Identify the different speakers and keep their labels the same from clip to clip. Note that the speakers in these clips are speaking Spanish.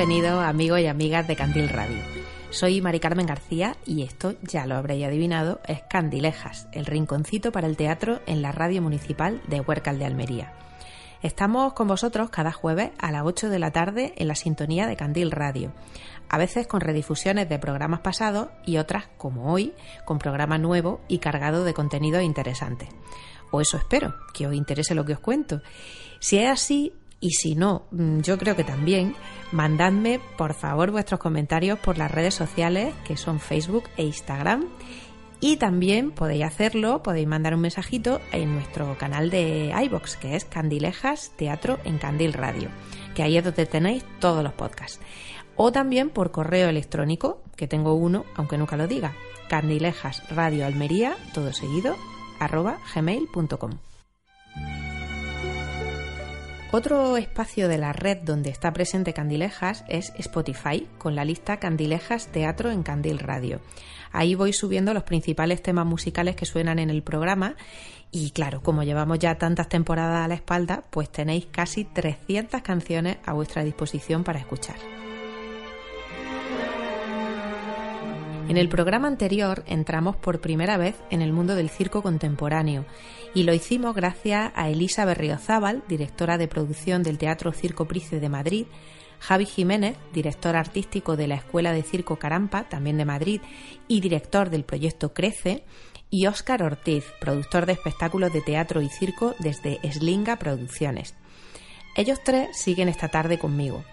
Speaker 1: Bienvenidos amigos y amigas de Candil Radio. Soy Mari Carmen García y esto, ya lo habréis adivinado, es Candilejas, el rinconcito para el teatro en la radio municipal de Huércal de Almería. Estamos con vosotros cada jueves a las 8 de la tarde en la sintonía de Candil Radio, a veces con redifusiones de programas pasados y otras, como hoy, con programa nuevo y cargado de contenido interesante. O eso espero, que os interese lo que os cuento. Si es así, y si no, mm, yo creo que también, mandadme por favor vuestros comentarios por las redes sociales que son Facebook e Instagram. Y también podéis hacerlo, podéis mandar un mensajito en nuestro canal de iBox, que es Candilejas Teatro en Candil Radio, que ahí es donde tenéis todos los podcasts. O también por correo electrónico, que tengo uno, aunque nunca lo diga, candilejasradioalmería, todo seguido, arroba gmail.com. Otro espacio de la red donde está presente Candilejas es Spotify, con la lista Candilejas Teatro en Candil Radio. Ahí voy subiendo los principales temas musicales que suenan en el programa y claro, como llevamos ya tantas temporadas a la espalda, pues tenéis casi 300 canciones a vuestra disposición para escuchar. En el programa anterior entramos por primera vez en el mundo del circo contemporáneo y lo hicimos gracias a Elisa Berriozábal, directora de producción del Teatro Circo Price de Madrid, Javi Jiménez, director artístico de la Escuela de Circo Carampa, también de Madrid, y director del proyecto Crece, y Óscar Ortiz, productor de espectáculos de teatro y circo desde Slinga Producciones. Ellos tres siguen esta tarde conmigo.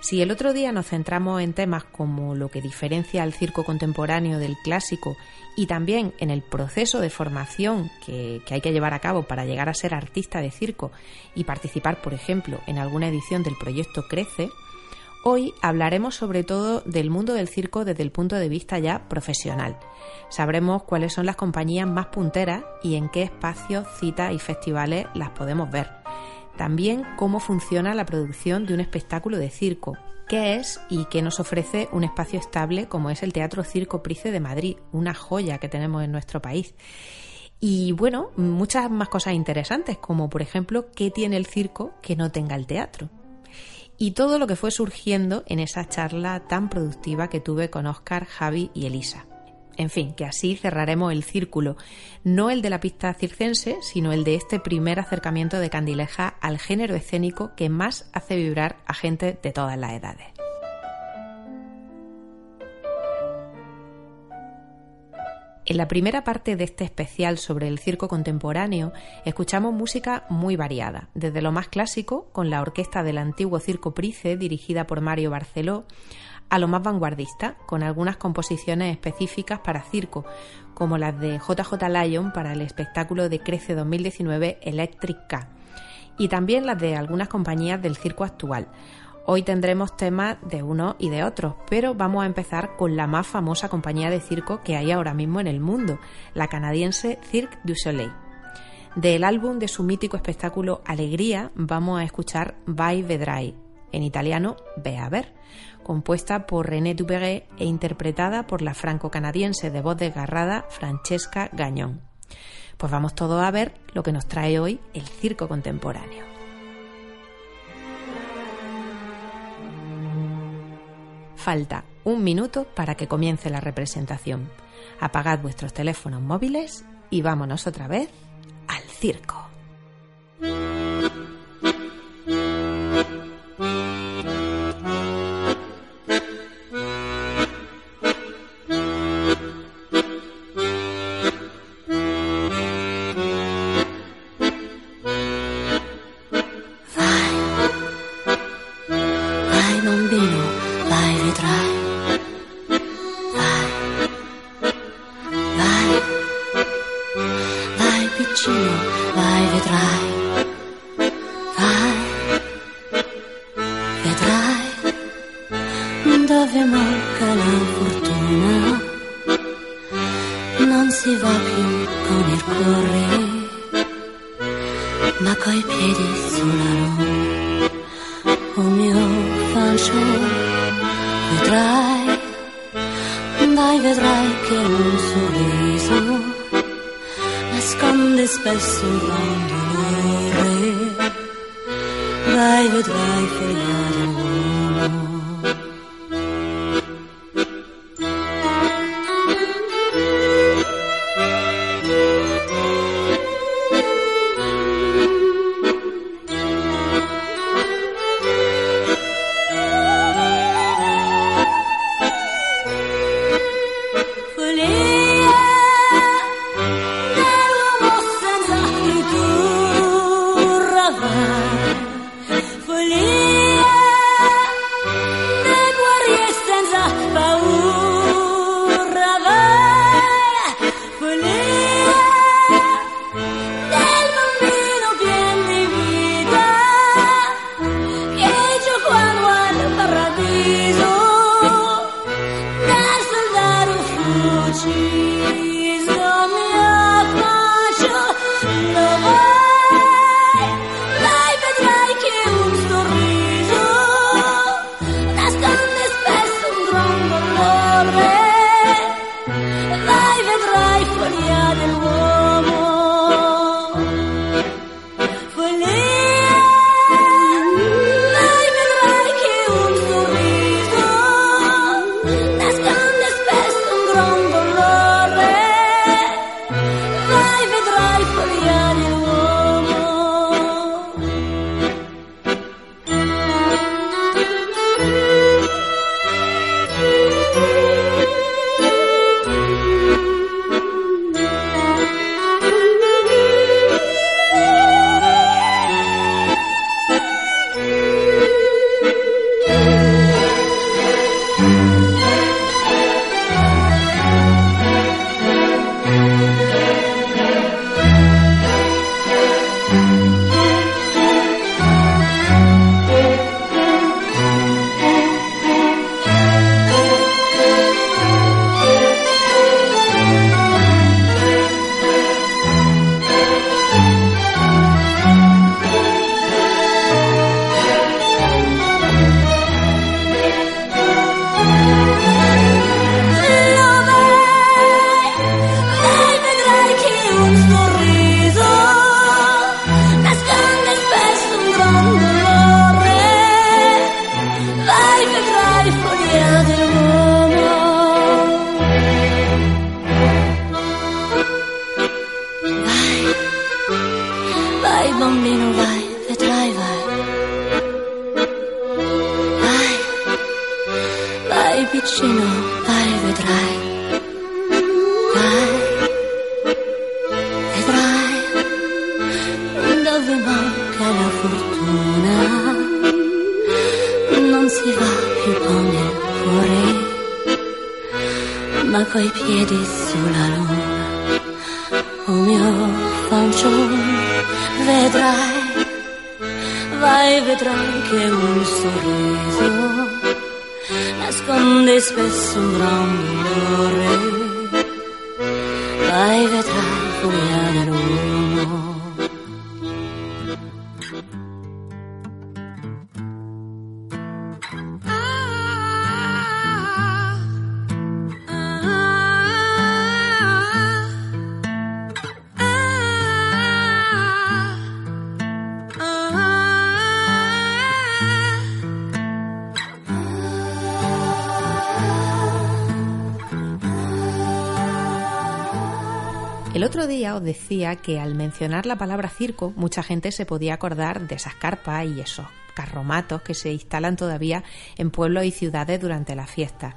Speaker 1: Si el otro día nos centramos en temas como lo que diferencia al circo contemporáneo del clásico y también en el proceso de formación que, hay que llevar a cabo para llegar a ser artista de circo y participar, por ejemplo, en alguna edición del proyecto Crece, hoy hablaremos sobre todo del mundo del circo desde el punto de vista ya profesional. Sabremos cuáles son las compañías más punteras y en qué espacios, citas y festivales las podemos ver también cómo funciona la producción de un espectáculo de circo, qué es y qué nos ofrece un espacio estable como es el Teatro Circo Price de Madrid, una joya que tenemos en nuestro país. Y bueno, muchas más cosas interesantes, como por ejemplo, qué tiene el circo que no tenga el teatro. Y todo lo que fue surgiendo en esa charla tan productiva que tuve con Oscar, Javi y Elisa. En fin, que así cerraremos el círculo, no el de la pista circense, sino el de este primer acercamiento de Candileja al género escénico que más hace vibrar a gente de todas las edades. En la primera parte de este especial sobre el circo contemporáneo escuchamos música muy variada, desde lo más clásico, con la orquesta del antiguo Circo Price dirigida por Mario Barceló, a lo más vanguardista, con algunas composiciones específicas para circo, como las de JJ Lyon para el espectáculo de Crece 2019 Electric K, y también las de algunas compañías del circo actual. Hoy tendremos temas de uno y de otros, pero vamos a empezar con la más famosa compañía de circo que hay ahora mismo en el mundo, la canadiense Cirque du Soleil. Del álbum de su mítico espectáculo Alegría vamos a escuchar Vai Vedrai, en italiano Ve a ver, compuesta por René Duvergé e interpretada por la franco-canadiense de voz desgarrada Francesca Gañón. Pues vamos todos a ver lo que nos trae hoy el circo contemporáneo. Falta un minuto para que comience la representación. Apagad vuestros teléfonos móviles y vámonos otra vez al circo. vedrai.
Speaker 2: Vai, vedrai dove manca
Speaker 1: la fortuna. Non si
Speaker 3: va più con il cuore, ma coi piedi sulla luna. O oh mio fanciullo, vedrai, vai vedrai che un sorriso nasconde spesso un gran
Speaker 1: decía que al mencionar la palabra circo, mucha gente se podía acordar de esas carpas y esos carromatos que se instalan todavía en pueblos y ciudades durante la fiesta.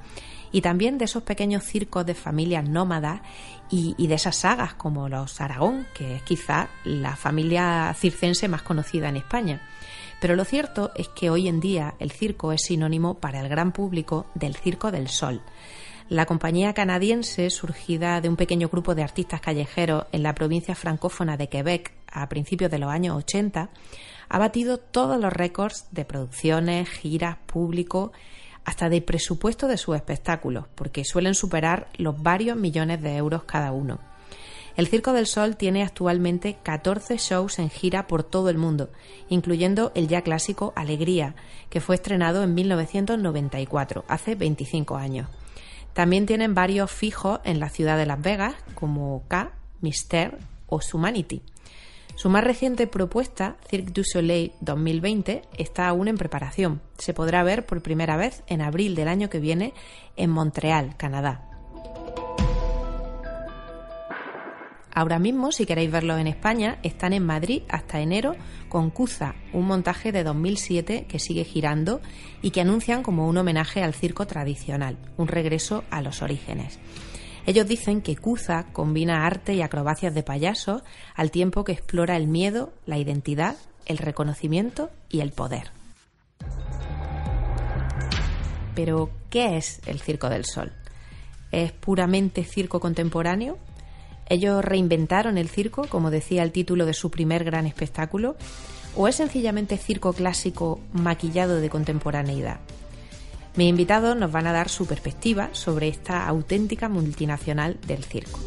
Speaker 1: Y también de esos pequeños circos de familias nómadas y, de esas sagas como los Aragón, que es quizá la familia circense más conocida en España. Pero lo cierto es que hoy en día el circo es sinónimo para el gran público del Circo del Sol la compañía canadiense, surgida de un pequeño grupo de artistas callejeros en la provincia francófona de Quebec a principios de los años 80, ha batido todos los récords de producciones, giras, público, hasta de presupuesto de sus espectáculos, porque suelen superar los varios millones de euros cada uno. El Circo del Sol tiene actualmente 14 shows en gira por todo el mundo, incluyendo el ya clásico Alegría, que fue estrenado en 1994, hace 25 años. También tienen varios fijos en la ciudad de Las Vegas, como K, Mister o Humanity. Su más reciente propuesta, Cirque du Soleil 2020, está aún en preparación. Se podrá ver por primera vez en abril del año que viene en Montreal, Canadá. Ahora mismo, si queréis verlos en España, están en Madrid hasta enero con Cuza, un montaje de 2007 que sigue girando y que anuncian como un homenaje al circo tradicional, un regreso a los orígenes. Ellos dicen que Cuza combina arte y acrobacias de payaso al tiempo que explora el miedo, la identidad, el reconocimiento y el poder. Pero, ¿qué es el Circo del Sol? ¿Es puramente circo contemporáneo ¿Ellos reinventaron el circo, como decía el título de su primer gran espectáculo? ¿O es sencillamente circo clásico maquillado de contemporaneidad? Mis invitados nos van a dar su perspectiva sobre esta auténtica multinacional del circo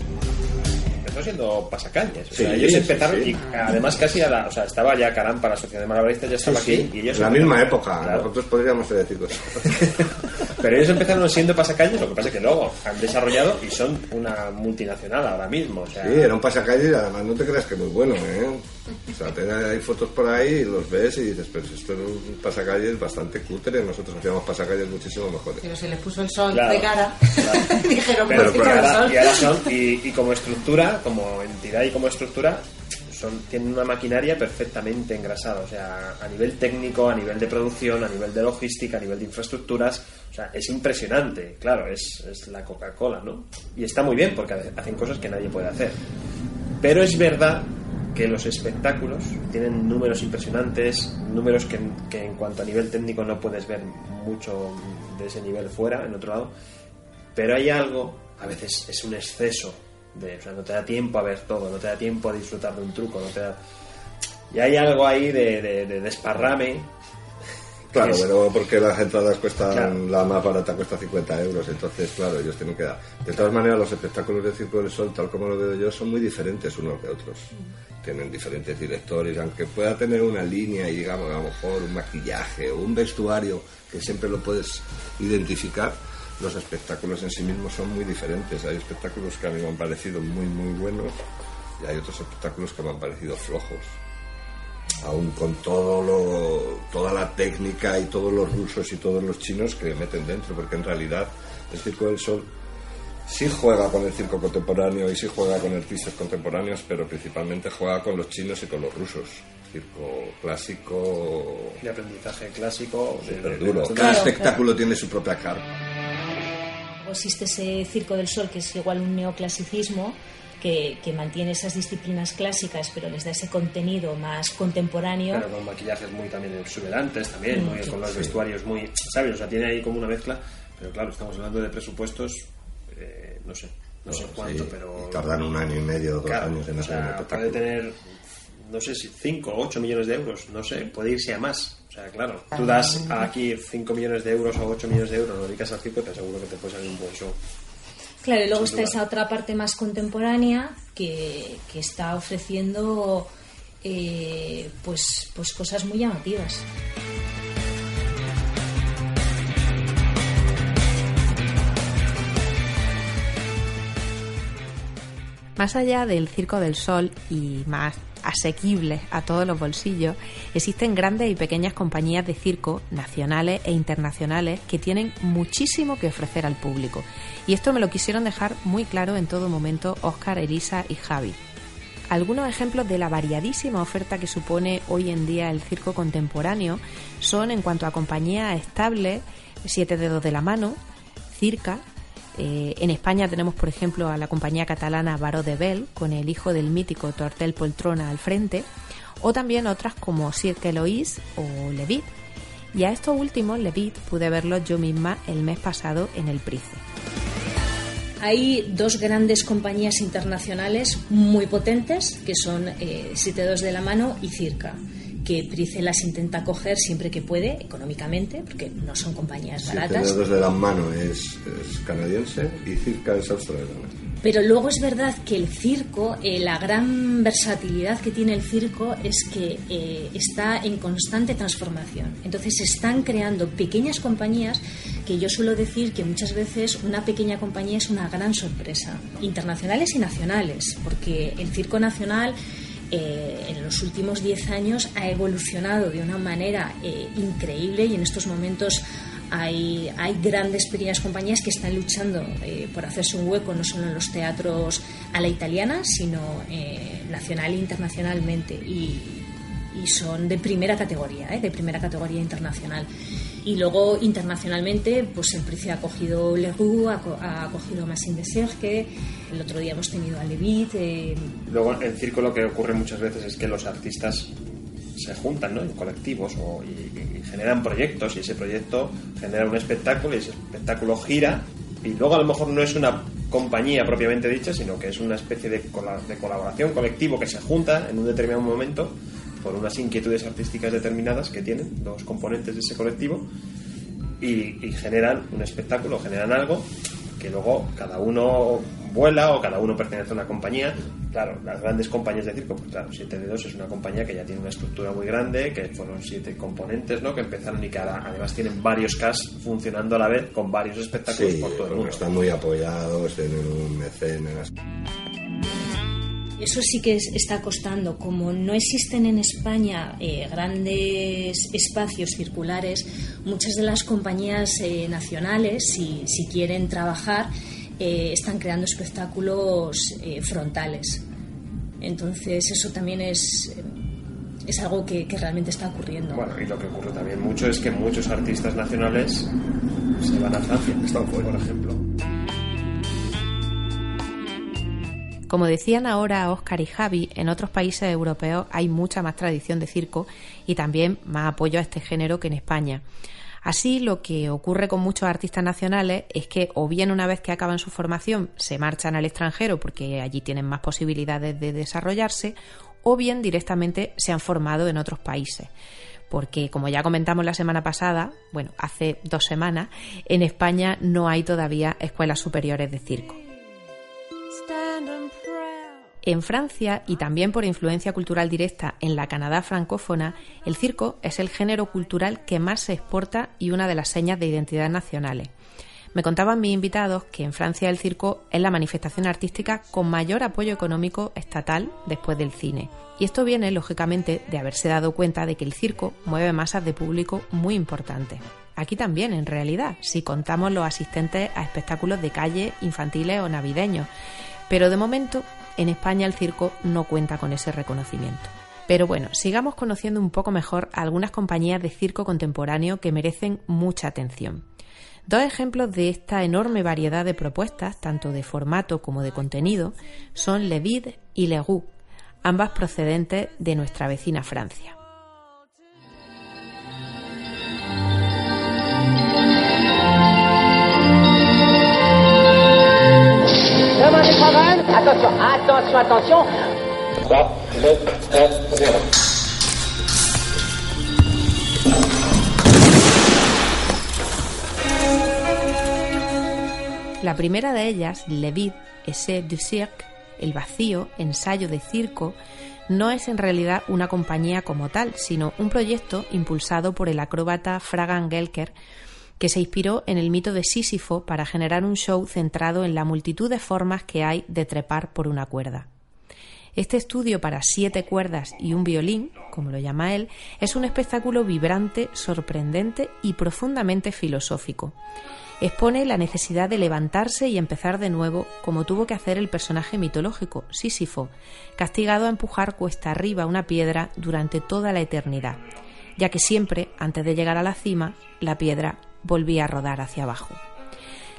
Speaker 2: siendo pasacalles. O sea, ellos empezaron y además casi a la, o sea, estaba ya Carampa, la Sociedad de Malabaristas ya estaba aquí y ellos
Speaker 4: la misma época, nosotros podríamos decir cosas.
Speaker 2: Pero ellos empezaron siendo pasacalles, lo que pasa es que luego han desarrollado y son una multinacional ahora mismo. O sea...
Speaker 4: Sí, era un pasacalles y además no te creas que muy bueno, ¿eh? O sea, te, hay fotos por ahí y los ves y dices, pero esto es un pasacalles bastante cutre, nosotros hacíamos pasacalles muchísimo mejores.
Speaker 1: Pero se les puso el sol de cara, dijeron,
Speaker 2: pero, pues, ahora, y, ahora son, y, y como estructura, como entidad y como estructura, son, tienen una maquinaria perfectamente engrasada, o sea, a nivel técnico, a nivel de producción, a nivel de logística, a nivel de infraestructuras, o sea, es impresionante, claro, es, es la Coca-Cola, ¿no? Y está muy bien porque hacen cosas que nadie puede hacer. Pero es verdad que los espectáculos tienen números impresionantes, números que, que, en cuanto a nivel técnico no puedes ver mucho de ese nivel fuera, en otro lado, pero hay algo, a veces es un exceso de, no te da tiempo a ver todo, no te da tiempo a disfrutar de un truco, no te da... Y hay algo ahí de, desparrame.
Speaker 4: Claro, pero porque las entradas cuestan, la más barata cuesta 50 euros, entonces, claro, ellos tienen que dar. De todas maneras, los espectáculos de Circo del Sol, tal como lo veo yo, son muy diferentes unos de otros. Tienen diferentes directores, aunque pueda tener una línea y, digamos, a lo mejor un maquillaje o un vestuario que siempre lo puedes identificar los espectáculos en sí mismos son muy diferentes. Hay espectáculos que a mí me han parecido muy, muy buenos y hay otros espectáculos que me han parecido flojos. Aún con todo lo, toda la técnica y todos los rusos y todos los chinos que meten dentro, porque en realidad el Circo del Sol sí juega con el circo contemporáneo y sí juega con artistas contemporáneos, pero principalmente juega con los chinos y con los rusos. Circo clásico.
Speaker 2: De aprendizaje clásico.
Speaker 4: De, duro. Cada espectáculo tiene su propia carta
Speaker 5: existe ese Circo del Sol, que es igual un neoclasicismo, que, mantiene esas disciplinas clásicas, pero les da ese contenido más contemporáneo.
Speaker 2: Claro, con maquillajes muy también exuberantes, también, muy, con los vestuarios muy, ¿sabes? O sea, tiene ahí como una mezcla, pero claro, estamos hablando de presupuestos, eh, no sé, no sé cuánto, pero...
Speaker 4: tardan un año y medio, dos años en hacer
Speaker 2: o Puede tener, no sé si 5 o 8 millones de euros, no sé, puede irse a más. O sea, claro, tú das aquí 5 millones de euros o 8 millones de euros, lo dedicas al circo y te aseguro que te puede salir un buen show.
Speaker 5: Claro, y luego está esa otra parte más contemporánea que, que está ofreciendo eh, pues, pues cosas muy llamativas.
Speaker 1: Más allá del Circo del Sol y más asequibles a todos los bolsillos, existen grandes y pequeñas compañías de circo nacionales e internacionales que tienen muchísimo que ofrecer al público. Y esto me lo quisieron dejar muy claro en todo momento Oscar, Elisa y Javi. Algunos ejemplos de la variadísima oferta que supone hoy en día el circo contemporáneo son en cuanto a compañías estables, Siete Dedos de la Mano, Circa, eh, en España tenemos, por ejemplo, a la compañía catalana Baró de Bell, con el hijo del mítico Tortel Poltrona al frente, o también otras como Cirque Eloise o Levit. Y a estos últimos, Levit, pude verlos yo misma el mes pasado en el Price.
Speaker 5: Hay dos grandes compañías internacionales muy potentes, que son eh, Siete Dos de la Mano y Circa que Price las intenta coger siempre que puede, económicamente, porque no son compañías baratas.
Speaker 4: Sí, de la mano es, canadiense y Circa es australiana.
Speaker 5: Pero luego es verdad que el circo, eh, la gran versatilidad que tiene el circo es que eh, está en constante transformación. Entonces se están creando pequeñas compañías que yo suelo decir que muchas veces una pequeña compañía es una gran sorpresa, internacionales y nacionales, porque el circo nacional eh, en los últimos 10 años ha evolucionado de una manera eh, increíble y en estos momentos hay, hay, grandes pequeñas compañías que están luchando eh, por hacerse un hueco no solo en los teatros a la italiana, sino nacional e internacionalmente. Y, y son de primera categoría, de primera categoría internacional. Y luego internacionalmente, pues el Price ha cogido Le Roux, ha, cogido Massin de Serge, el otro día hemos tenido a Levit. Eh...
Speaker 2: Luego en circo lo que ocurre muchas veces es que los artistas se juntan ¿no? en colectivos o, y, generan proyectos y ese proyecto genera un espectáculo y ese espectáculo gira y luego a lo mejor no es una compañía propiamente dicha, sino que es una especie de, colaboración colectivo que se junta en un determinado momento por unas inquietudes artísticas determinadas que tienen los componentes de ese colectivo y, generan un espectáculo, generan algo que luego cada uno vuela o cada uno pertenece a una compañía. Claro, las grandes compañías de circo, pues claro, 7 de 2 es una compañía que ya tiene una estructura muy grande, que fueron siete componentes, ¿no? Que empezaron y que además tienen varios cast funcionando a la vez con varios espectáculos por todo el mundo.
Speaker 4: Están muy apoyados, tienen un mecenas.
Speaker 5: Eso sí que está costando. Como no existen en España eh, grandes espacios circulares, muchas de las compañías eh, nacionales, si, si, quieren trabajar, eh, están creando espectáculos frontales. Entonces, eso también es, es algo que, que, realmente está ocurriendo.
Speaker 2: Bueno, y lo que ocurre también mucho es que muchos artistas nacionales se van a Francia, por ejemplo.
Speaker 1: Como decían ahora Oscar y Javi, en otros países europeos hay mucha más tradición de circo y también más apoyo a este género que en España. Así, lo que ocurre con muchos artistas nacionales es que o bien una vez que acaban su formación se marchan al extranjero porque allí tienen más posibilidades de desarrollarse, o bien directamente se han formado en otros países. Porque, como ya comentamos la semana pasada, bueno, hace dos semanas, en España no hay todavía escuelas superiores de circo. En Francia, y también por influencia cultural directa en la Canadá francófona, el circo es el género cultural que más se exporta y una de las señas de identidad nacionales. Me contaban mis invitados que en Francia el circo es la manifestación artística con mayor apoyo económico estatal después del cine. Y esto viene, lógicamente, de haberse dado cuenta de que el circo mueve masas de público muy importantes. Aquí también, en realidad, si contamos los asistentes a espectáculos de calle, infantiles o navideños. Pero de momento en España el circo no cuenta con ese reconocimiento. Pero bueno, sigamos conociendo un poco mejor algunas compañías de circo contemporáneo que merecen mucha atención. Dos ejemplos de esta enorme variedad de propuestas, tanto de formato como de contenido, son Le Vide y Le Roux, ambas procedentes de nuestra vecina Francia. Attention, attention, attention. 3, 2, 1, 0. La primera de ellas, Le Vide, Essai du Cirque, el vacío, ensayo de circo, no es en realidad una compañía como tal, sino un proyecto impulsado por el acróbata Fragan Gelker, que se inspiró en el mito de Sísifo para generar un show centrado en la multitud de formas que hay de trepar por una cuerda. Este estudio para siete cuerdas y un violín, como lo llama él, es un espectáculo vibrante, sorprendente y profundamente filosófico. Expone la necesidad de levantarse y empezar de nuevo, como tuvo que hacer el personaje mitológico, Sísifo, castigado a empujar cuesta arriba una piedra durante toda la eternidad, ya que siempre, antes de llegar a la cima, la piedra volvía a rodar hacia abajo.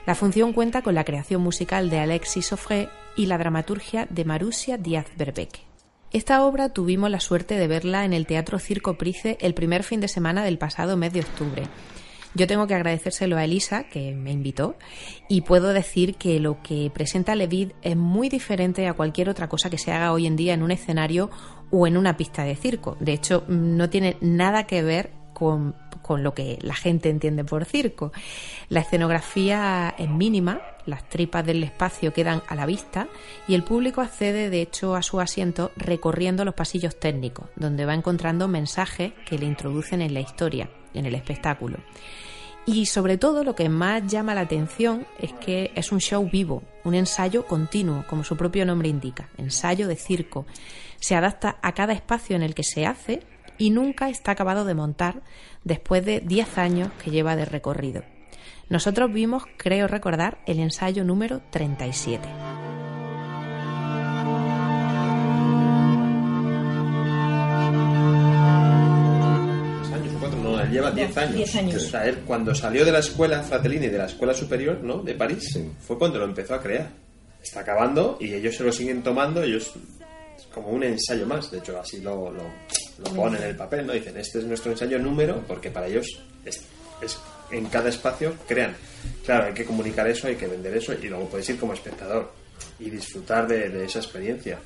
Speaker 1: La función cuenta con la creación musical de Alexis Sofré y la dramaturgia de Marusia Díaz Berbeque. Esta obra tuvimos la suerte de verla en el Teatro Circo Price el primer fin de semana del pasado mes de octubre. Yo tengo que agradecérselo a Elisa, que me invitó, y puedo decir que lo que presenta Levid es muy diferente a cualquier otra cosa que se haga hoy en día en un escenario o en una pista de circo. De hecho, no tiene nada que ver con, lo que la gente entiende por circo. La escenografía es mínima, las tripas del espacio quedan a la vista y el público accede de hecho a su asiento recorriendo los pasillos técnicos, donde va encontrando mensajes que le introducen en la historia, en el espectáculo. Y sobre todo lo que más llama la atención es que es un show vivo, un ensayo continuo, como su propio nombre indica, ensayo de circo. Se adapta a cada espacio en el que se hace y nunca está acabado de montar después de 10 años que lleva de recorrido. Nosotros vimos, creo recordar, el ensayo número 37.
Speaker 2: lleva 10 años. cuando salió de la escuela Fratellini, de la escuela superior ¿no? de París, fue cuando lo empezó a crear. Está acabando y ellos se lo siguen tomando, ellos como un ensayo más, de hecho así lo, lo ponen en el papel, ¿no? Dicen, este es nuestro ensayo número, porque para ellos es, en cada espacio crean. Claro, hay que comunicar eso, hay que vender eso, y luego puedes ir como espectador y disfrutar de, esa experiencia.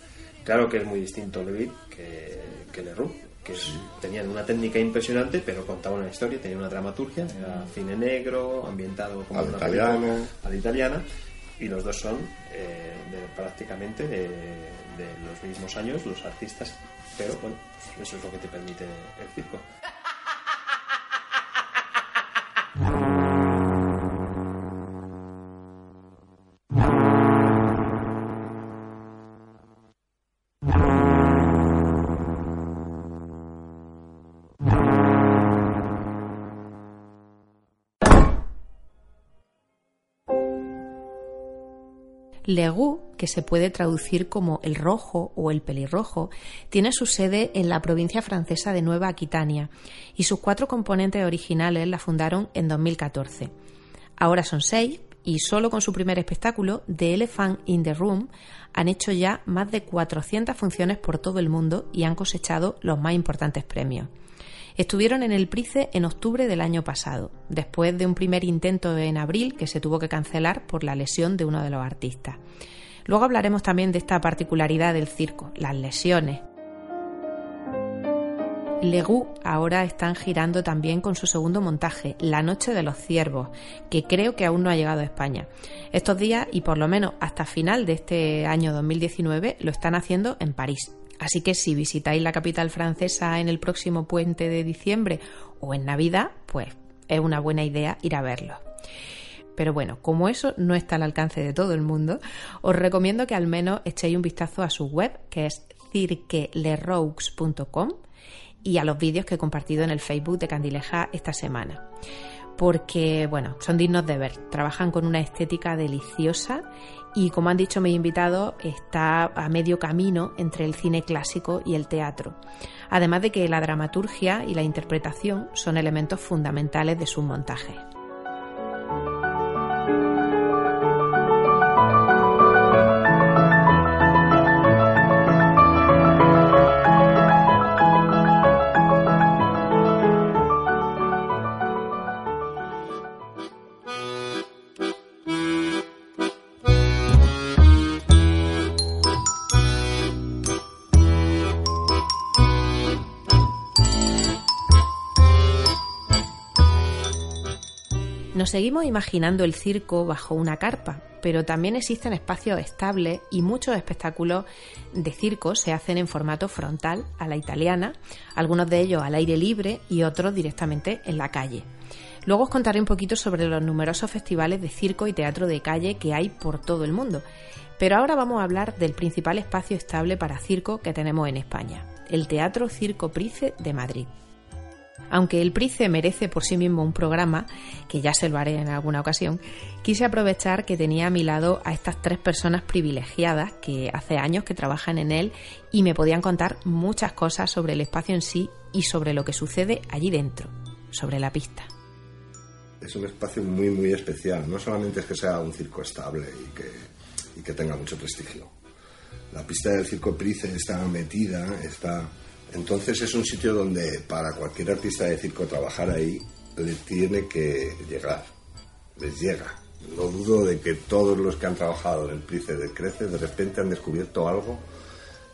Speaker 2: Claro que es muy distinto Levitt que, que Leroux. que tenían una técnica impresionante, pero contaban una historia, tenían una dramaturgia, era cine negro, ambientado como una
Speaker 4: italiana.
Speaker 2: a la italiana, y los dos son eh, prácticamente de, los mismos años, los artistas, pero bueno, eso es lo que te permite el circo.
Speaker 1: Legú, que se puede traducir como el rojo o el pelirrojo, tiene su sede en la provincia francesa de Nueva Aquitania y sus cuatro componentes originales la fundaron en 2014. Ahora son seis y solo con su primer espectáculo, The Elephant in the Room, han hecho ya más de 400 funciones por todo el mundo y han cosechado los más importantes premios. Estuvieron en el Price en octubre del año pasado, después de un primer intento en abril que se tuvo que cancelar por la lesión de uno de los artistas. Luego hablaremos también de esta particularidad del circo, las lesiones. Legú ahora están girando también con su segundo montaje, La Noche de los Ciervos, que creo que aún no ha llegado a España. Estos días y por lo menos hasta final de este año 2019 lo están haciendo en París. Así que si visitáis la capital francesa en el próximo puente de diciembre o en Navidad, pues es una buena idea ir a verlo. Pero bueno, como eso no está al alcance de todo el mundo, os recomiendo que al menos echéis un vistazo a su web, que es cirqueleroux.com, y a los vídeos que he compartido en el Facebook de Candileja esta semana. Porque, bueno, son dignos de ver. Trabajan con una estética deliciosa y como han dicho mis invitados, está a medio camino entre el cine clásico y el teatro. Además de que la dramaturgia y la interpretación son elementos fundamentales de sus montajes. Seguimos imaginando el circo bajo una carpa, pero también existen espacios estables y muchos espectáculos de circo se hacen en formato frontal a la italiana, algunos de ellos al aire libre y otros directamente en la calle. Luego os contaré un poquito sobre los numerosos festivales de circo y teatro de calle que hay por todo el mundo. Pero ahora vamos a hablar del principal espacio estable para circo que tenemos en España, el Teatro Circo Price de Madrid. Aunque el Price merece por sí mismo un programa, que ya se lo haré en alguna ocasión, quise aprovechar que tenía a mi lado a estas tres personas privilegiadas que hace años que trabajan en él y me podían contar muchas cosas sobre el espacio en sí y sobre lo que sucede allí dentro, sobre la pista.
Speaker 4: Es un espacio muy, muy especial. No solamente es que sea un circo estable y que, y que tenga mucho prestigio. La pista del circo Price está metida, está entonces es un sitio donde para cualquier artista de circo trabajar ahí le tiene que llegar, les llega. No dudo de que todos los que han trabajado en el Price de Crece de repente han descubierto algo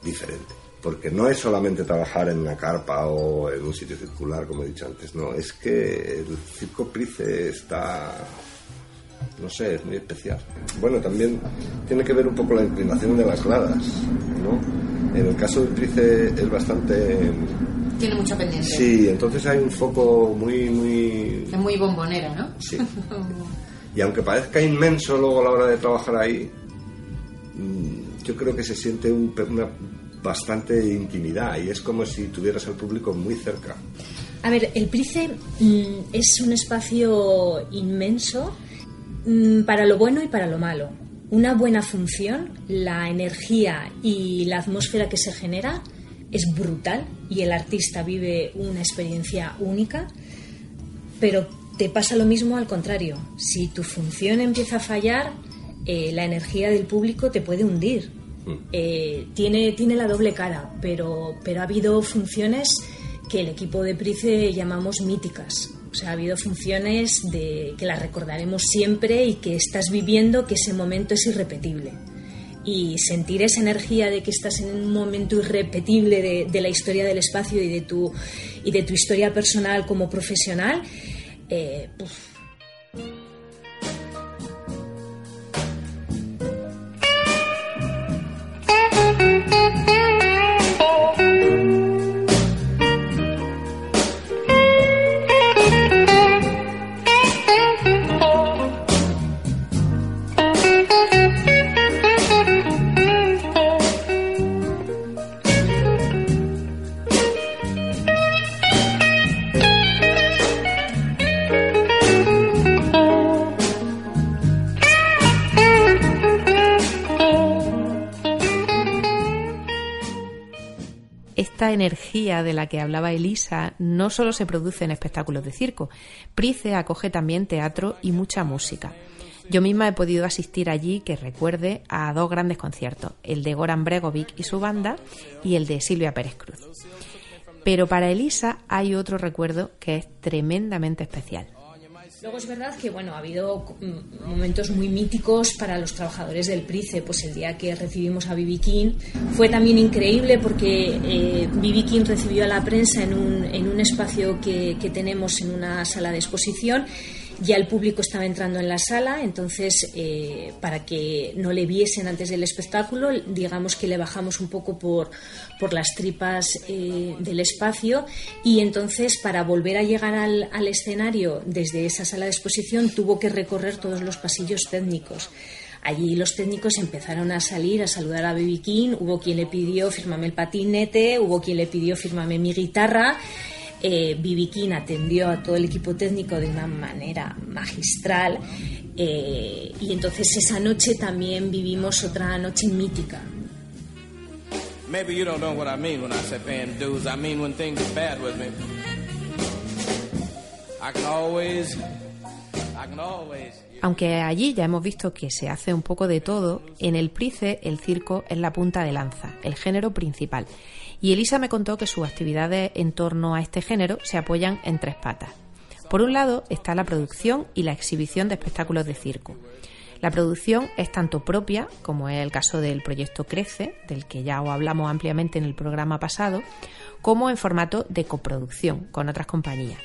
Speaker 4: diferente. Porque no es solamente trabajar en una carpa o en un sitio circular, como he dicho antes, no, es que el circo Price está, no sé, es muy especial. Bueno, también tiene que ver un poco la inclinación de las gradas, ¿no? En el caso del Price es bastante...
Speaker 1: Tiene mucha pendiente.
Speaker 4: Sí, entonces hay un foco muy, muy...
Speaker 1: Es muy bombonero, ¿no?
Speaker 4: Sí. y aunque parezca inmenso luego a la hora de trabajar ahí, mm, yo creo que se siente una bastante intimidad y es como si tuvieras al público muy cerca.
Speaker 5: A ver, el Price mm, es un espacio inmenso mm, para lo bueno y para lo malo una buena función, la energía y la atmósfera que se genera es brutal y el artista vive una experiencia única, pero te pasa lo mismo al contrario. Si tu función empieza a fallar, eh, la energía del público te puede hundir. Mm. Eh, tiene, tiene la doble cara, pero, pero ha habido funciones que el equipo de Price llamamos míticas. Sea, ha habido funciones de, que las recordaremos siempre y que estás viviendo que ese momento es irrepetible. y sentir esa energía de que estás en un momento irrepetible de, la historia del espacio y de tu, y de tu historia personal como profesional, eh,
Speaker 1: energía de la que hablaba Elisa no solo se produce en espectáculos de circo. Price acoge también teatro y mucha música. Yo misma he podido asistir allí, que recuerde, a dos grandes conciertos, el de Goran Bregovic y su banda y el de Silvia Pérez Cruz. Pero para Elisa hay otro recuerdo que es tremendamente especial.
Speaker 5: Luego es verdad que bueno, ha habido mm, momentos muy míticos para los trabajadores del Price, pues el día que recibimos a Bibi King fue también increíble porque eh, King recibió a la prensa en un, en un espacio que, que tenemos en una sala de exposición ya el público estaba entrando en la sala, entonces eh, para que no le viesen antes del espectáculo, digamos que le bajamos un poco por, por las tripas eh, del espacio y entonces para volver a llegar al, al escenario desde esa sala de exposición tuvo que recorrer todos los pasillos técnicos. Allí los técnicos empezaron a salir a saludar a Baby King, hubo quien le pidió firmame el patinete, hubo quien le pidió firmame mi guitarra eh, King atendió a todo el equipo técnico de una manera magistral eh, y entonces esa noche también vivimos otra noche mítica.
Speaker 1: Aunque allí ya hemos visto que se hace un poco de todo, en el Price el circo es la punta de lanza, el género principal. Y Elisa me contó que sus actividades en torno a este género se apoyan en tres patas. Por un lado está la producción y la exhibición de espectáculos de circo. La producción es tanto propia, como es el caso del proyecto Crece, del que ya os hablamos ampliamente en el programa pasado, como en formato de coproducción con otras compañías.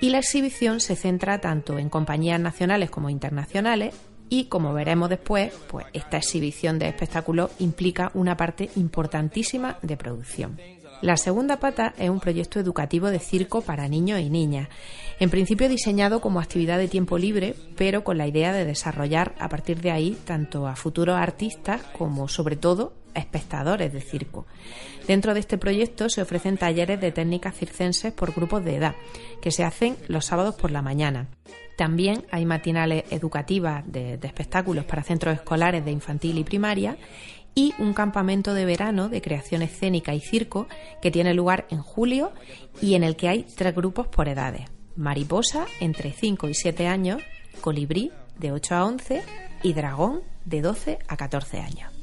Speaker 1: Y la exhibición se centra tanto en compañías nacionales como internacionales y como veremos después, pues esta exhibición de espectáculos implica una parte importantísima de producción. La segunda pata es un proyecto educativo de circo para niños y niñas, en principio diseñado como actividad de tiempo libre, pero con la idea de desarrollar a partir de ahí tanto a futuros artistas como sobre todo espectadores de circo. Dentro de este proyecto se ofrecen talleres de técnicas circenses por grupos de edad, que se hacen los sábados por la mañana. También hay matinales educativas de, espectáculos para centros escolares de infantil y primaria y un campamento de verano de creación escénica y circo que tiene lugar en julio y en el que hay tres grupos por edades. Mariposa entre 5 y 7 años, Colibrí de 8 a 11 y Dragón de 12 a 14 años.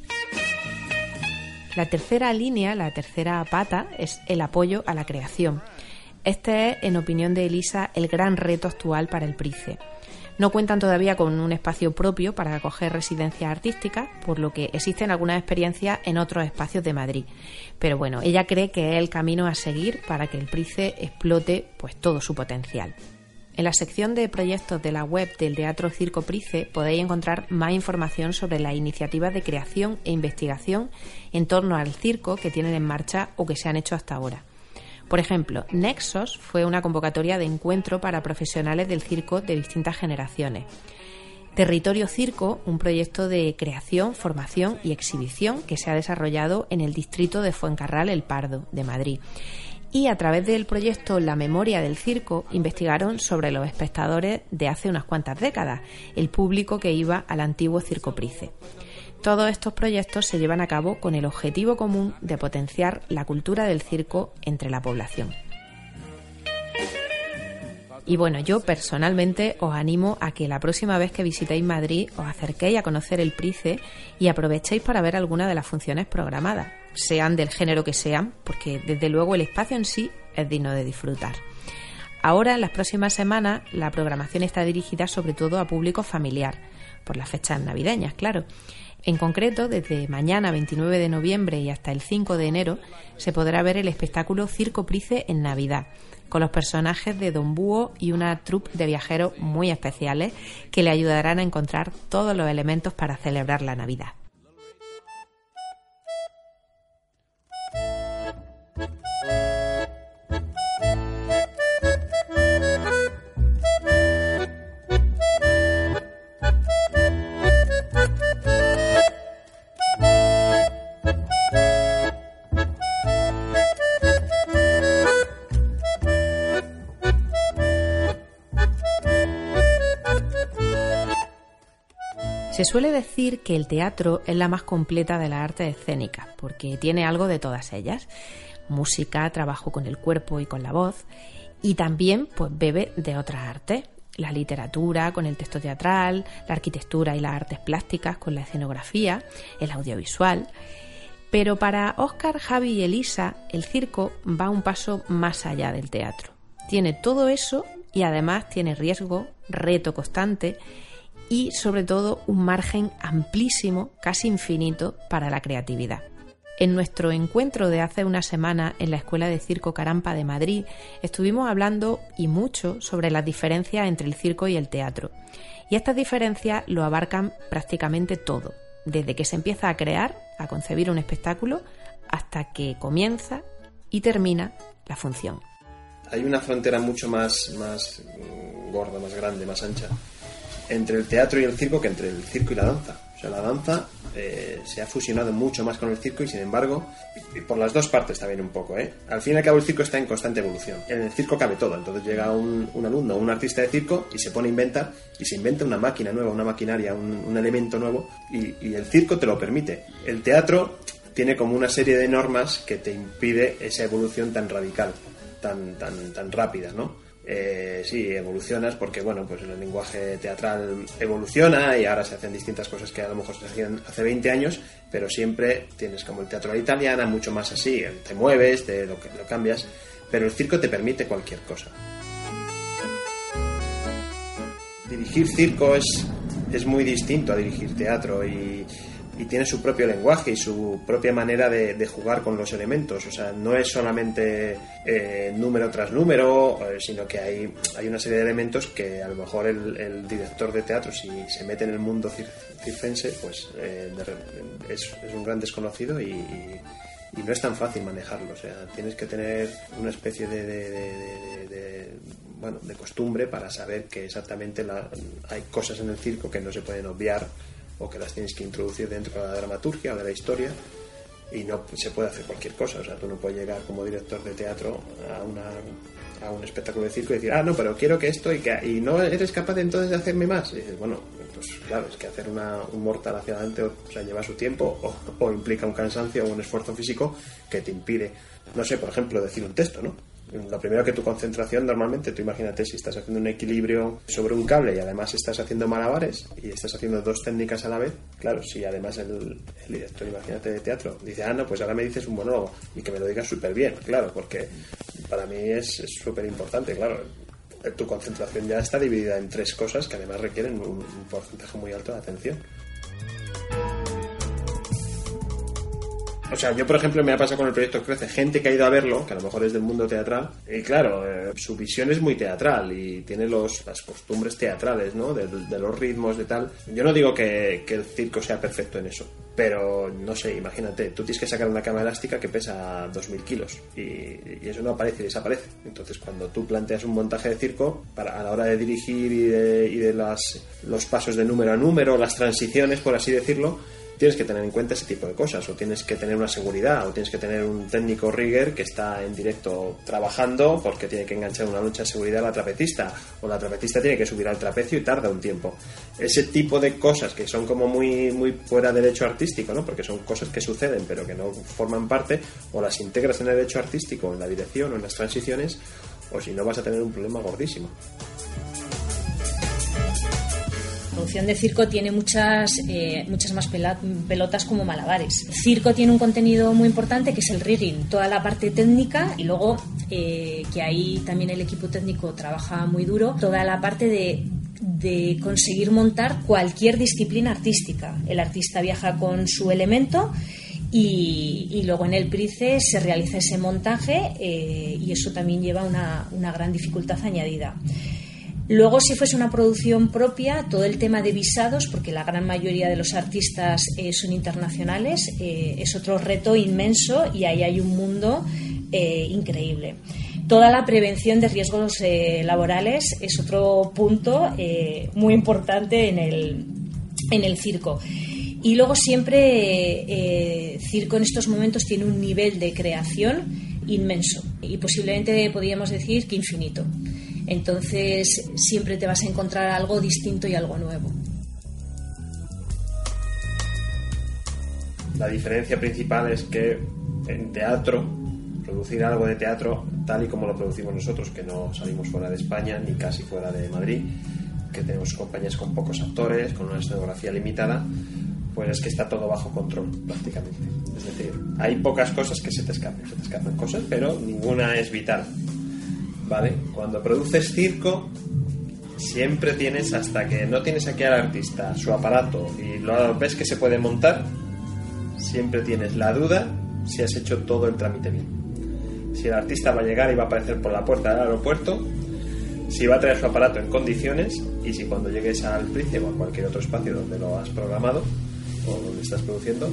Speaker 1: La tercera línea, la tercera pata, es el apoyo a la creación este es, en opinión de Elisa, el gran reto actual para el PRICE. No cuentan todavía con un espacio propio para acoger residencias artísticas, por lo que existen algunas experiencias en otros espacios de Madrid. Pero bueno, ella cree que es el camino a seguir para que el PRICE explote pues todo su potencial. En la sección de proyectos de la web del Teatro Circo Price podéis encontrar más información sobre las iniciativas de creación e investigación en torno al circo que tienen en marcha o que se han hecho hasta ahora. Por ejemplo, Nexos fue una convocatoria de encuentro para profesionales del circo de distintas generaciones. Territorio Circo, un proyecto de creación, formación y exhibición que se ha desarrollado en el distrito de Fuencarral El Pardo, de Madrid. Y a través del proyecto La Memoria del Circo investigaron sobre los espectadores de hace unas cuantas décadas, el público que iba al antiguo Circo Price. Todos estos proyectos se llevan a cabo con el objetivo común de potenciar la cultura del circo entre la población. Y bueno, yo personalmente os animo a que la próxima vez que visitéis Madrid os acerquéis a conocer el Price y aprovechéis para ver alguna de las funciones programadas, sean del género que sean, porque desde luego el espacio en sí es digno de disfrutar. Ahora, en las próximas semanas, la programación está dirigida sobre todo a público familiar, por las fechas navideñas, claro. En concreto, desde mañana 29 de noviembre y hasta el 5 de enero se podrá ver el espectáculo Circo Price en Navidad, con los personajes de Don Búho y una troupe de viajeros muy especiales que le ayudarán a encontrar todos los elementos para celebrar la Navidad. Suele decir que el teatro es la más completa de las artes escénicas, porque tiene algo de todas ellas. Música, trabajo con el cuerpo y con la voz, y también pues bebe de otras artes. La literatura con el texto teatral, la arquitectura y las artes plásticas con la escenografía, el audiovisual. Pero para Oscar, Javi y Elisa, el circo va un paso más allá del teatro. Tiene todo eso y además tiene riesgo, reto constante y sobre todo un margen amplísimo, casi infinito, para la creatividad. En nuestro encuentro de hace una semana en la Escuela de Circo Carampa de Madrid estuvimos hablando y mucho sobre las diferencias entre el circo y el teatro. Y estas diferencias lo abarcan prácticamente todo, desde que se empieza a crear, a concebir un espectáculo, hasta que comienza y termina la función.
Speaker 2: Hay una frontera mucho más, más gorda, más grande, más ancha entre el teatro y el circo que entre el circo y la danza. O sea, la danza eh, se ha fusionado mucho más con el circo y sin embargo, y por las dos partes también un poco, ¿eh? Al fin y al cabo el circo está en constante evolución. En el circo cabe todo, entonces llega un, un alumno, un artista de circo y se pone a inventar y se inventa una máquina nueva, una maquinaria, un, elemento nuevo y, y el circo te lo permite. El teatro tiene como una serie de normas que te impide esa evolución tan radical, tan, tan, tan rápida, ¿no? Eh, sí, evolucionas porque, bueno, pues el lenguaje teatral evoluciona y ahora se hacen distintas cosas que a lo mejor se hacían hace 20 años, pero siempre tienes como el teatro a la italiana, mucho más así, te mueves, te lo, lo cambias, pero el circo te permite cualquier cosa. Dirigir circo es, es muy distinto a dirigir teatro y y tiene su propio lenguaje y su propia manera de, jugar con los elementos. O sea, no es solamente eh, número tras número, eh, sino que hay, hay una serie de elementos que a lo mejor el, director de teatro, si se mete en el mundo circense, pues eh, es, un gran desconocido y, no es tan fácil manejarlo. O sea, tienes que tener una especie de, bueno, de costumbre para saber que exactamente hay cosas en el circo que no se pueden obviar o que las tienes que introducir dentro de la dramaturgia o de la historia y no se puede hacer cualquier cosa. O sea, tú no puedes llegar como director de teatro a, una, a un espectáculo de circo y decir, ah, no, pero quiero que esto y que y no eres capaz entonces de hacerme más. Y dices, bueno, pues claro, es que hacer una, un mortal hacia adelante o, sea, lleva su tiempo o, o implica un cansancio o un esfuerzo físico que te impide, no sé, por ejemplo, decir un texto, ¿no? Lo primero que tu concentración normalmente, tú imagínate si estás haciendo un equilibrio sobre un cable y además estás haciendo malabares y estás haciendo dos técnicas a la vez, claro, si además el, director, imagínate, de teatro, dice, ah, no, pues ahora me dices un monólogo y que me lo digas súper bien, claro, porque para mí es súper importante, claro, tu concentración ya está dividida en tres cosas que además requieren un porcentaje muy alto de atención. O sea, yo por ejemplo me ha pasado con el proyecto Crece, gente que ha ido a verlo, que a lo mejor es del mundo teatral, y claro, eh, su visión es muy teatral y tiene los, las costumbres teatrales, ¿no? De, los ritmos, de tal. Yo no digo que, el circo sea perfecto en eso, pero no sé, imagínate, tú tienes que sacar una cama elástica que pesa 2.000 kilos y, eso no aparece y desaparece. Entonces, cuando tú planteas un montaje de circo, para, a la hora de dirigir y de, y de las, los pasos de número a número, las transiciones, por así decirlo, tienes que tener en cuenta ese tipo de cosas, o tienes que tener una seguridad, o tienes que tener un técnico rigger que está en directo trabajando porque tiene que enganchar una lucha de seguridad a la trapecista, o la trapecista tiene que subir al trapecio y tarda un tiempo. Ese tipo de cosas que son como muy, muy fuera del hecho artístico, ¿no? porque son cosas que suceden pero que no forman parte, o las integras en el hecho artístico, en la dirección o en las transiciones, o si no vas a tener un problema gordísimo
Speaker 5: producción de circo tiene muchas, eh, muchas más pelotas como malabares. Circo tiene un contenido muy importante que es el rigging, toda la parte técnica y luego eh, que ahí también el equipo técnico trabaja muy duro, toda la parte de conseguir montar cualquier disciplina artística. El artista viaja con su elemento y, luego en el Price se realiza ese montaje eh, y eso también lleva una gran dificultad añadida. Luego, si fuese una producción propia, todo el tema de visados, porque la gran mayoría de los artistas eh, son internacionales, eh, es otro reto inmenso y ahí hay un mundo eh, increíble. Toda la prevención de riesgos laborales es otro punto muy importante en el, en el circo. Y luego siempre circo en estos momentos tiene un nivel de creación inmenso y posiblemente podríamos decir que infinito. Entonces siempre te vas a encontrar algo distinto y algo nuevo.
Speaker 2: La diferencia principal es que en teatro, producir algo de teatro tal y como lo producimos nosotros, que no salimos fuera de España ni casi fuera de Madrid, que tenemos compañías con pocos actores, con una escenografía limitada, pues es que está todo bajo control prácticamente. Es decir, hay pocas cosas que se te escapen, se te escapan cosas, pero ninguna es vital. ¿Vale? Cuando produces circo, siempre tienes, hasta que no tienes aquí al artista, su aparato, y lo ves que se puede montar, siempre tienes la duda si has hecho todo el trámite bien. Si el artista va a llegar y va a aparecer por la puerta del aeropuerto, si va a traer su aparato en condiciones y si cuando llegues al Price o a cualquier otro espacio donde lo has programado o donde estás produciendo,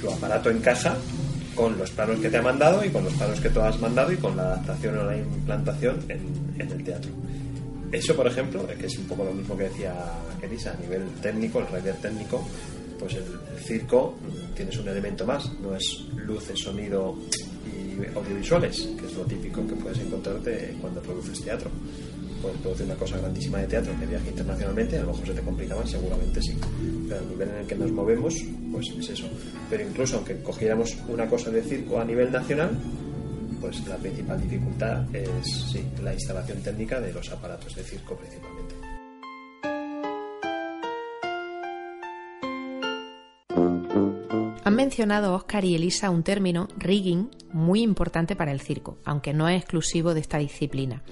Speaker 2: su aparato encaja con los planos que te ha mandado y con los planos que tú has mandado y con la adaptación o la implantación en, el teatro. Eso, por ejemplo, que es un poco lo mismo que decía Elisa, a nivel técnico, el rider técnico, pues el, circo mm, tienes un elemento más, no es luces, sonido y audiovisuales, que es lo típico que puedes encontrarte cuando produces teatro. Puedes producir una cosa grandísima de teatro que viaje internacionalmente, a lo mejor se te complica más, seguramente sí. Pero el nivel en el que nos movemos, pues es eso. Pero incluso aunque cogiéramos una cosa de circo a nivel nacional, pues la principal dificultad es sí, la instalación técnica de los aparatos de circo principalmente.
Speaker 1: Han mencionado Oscar y Elisa un término, rigging, muy importante para el circo, aunque no es exclusivo de esta disciplina.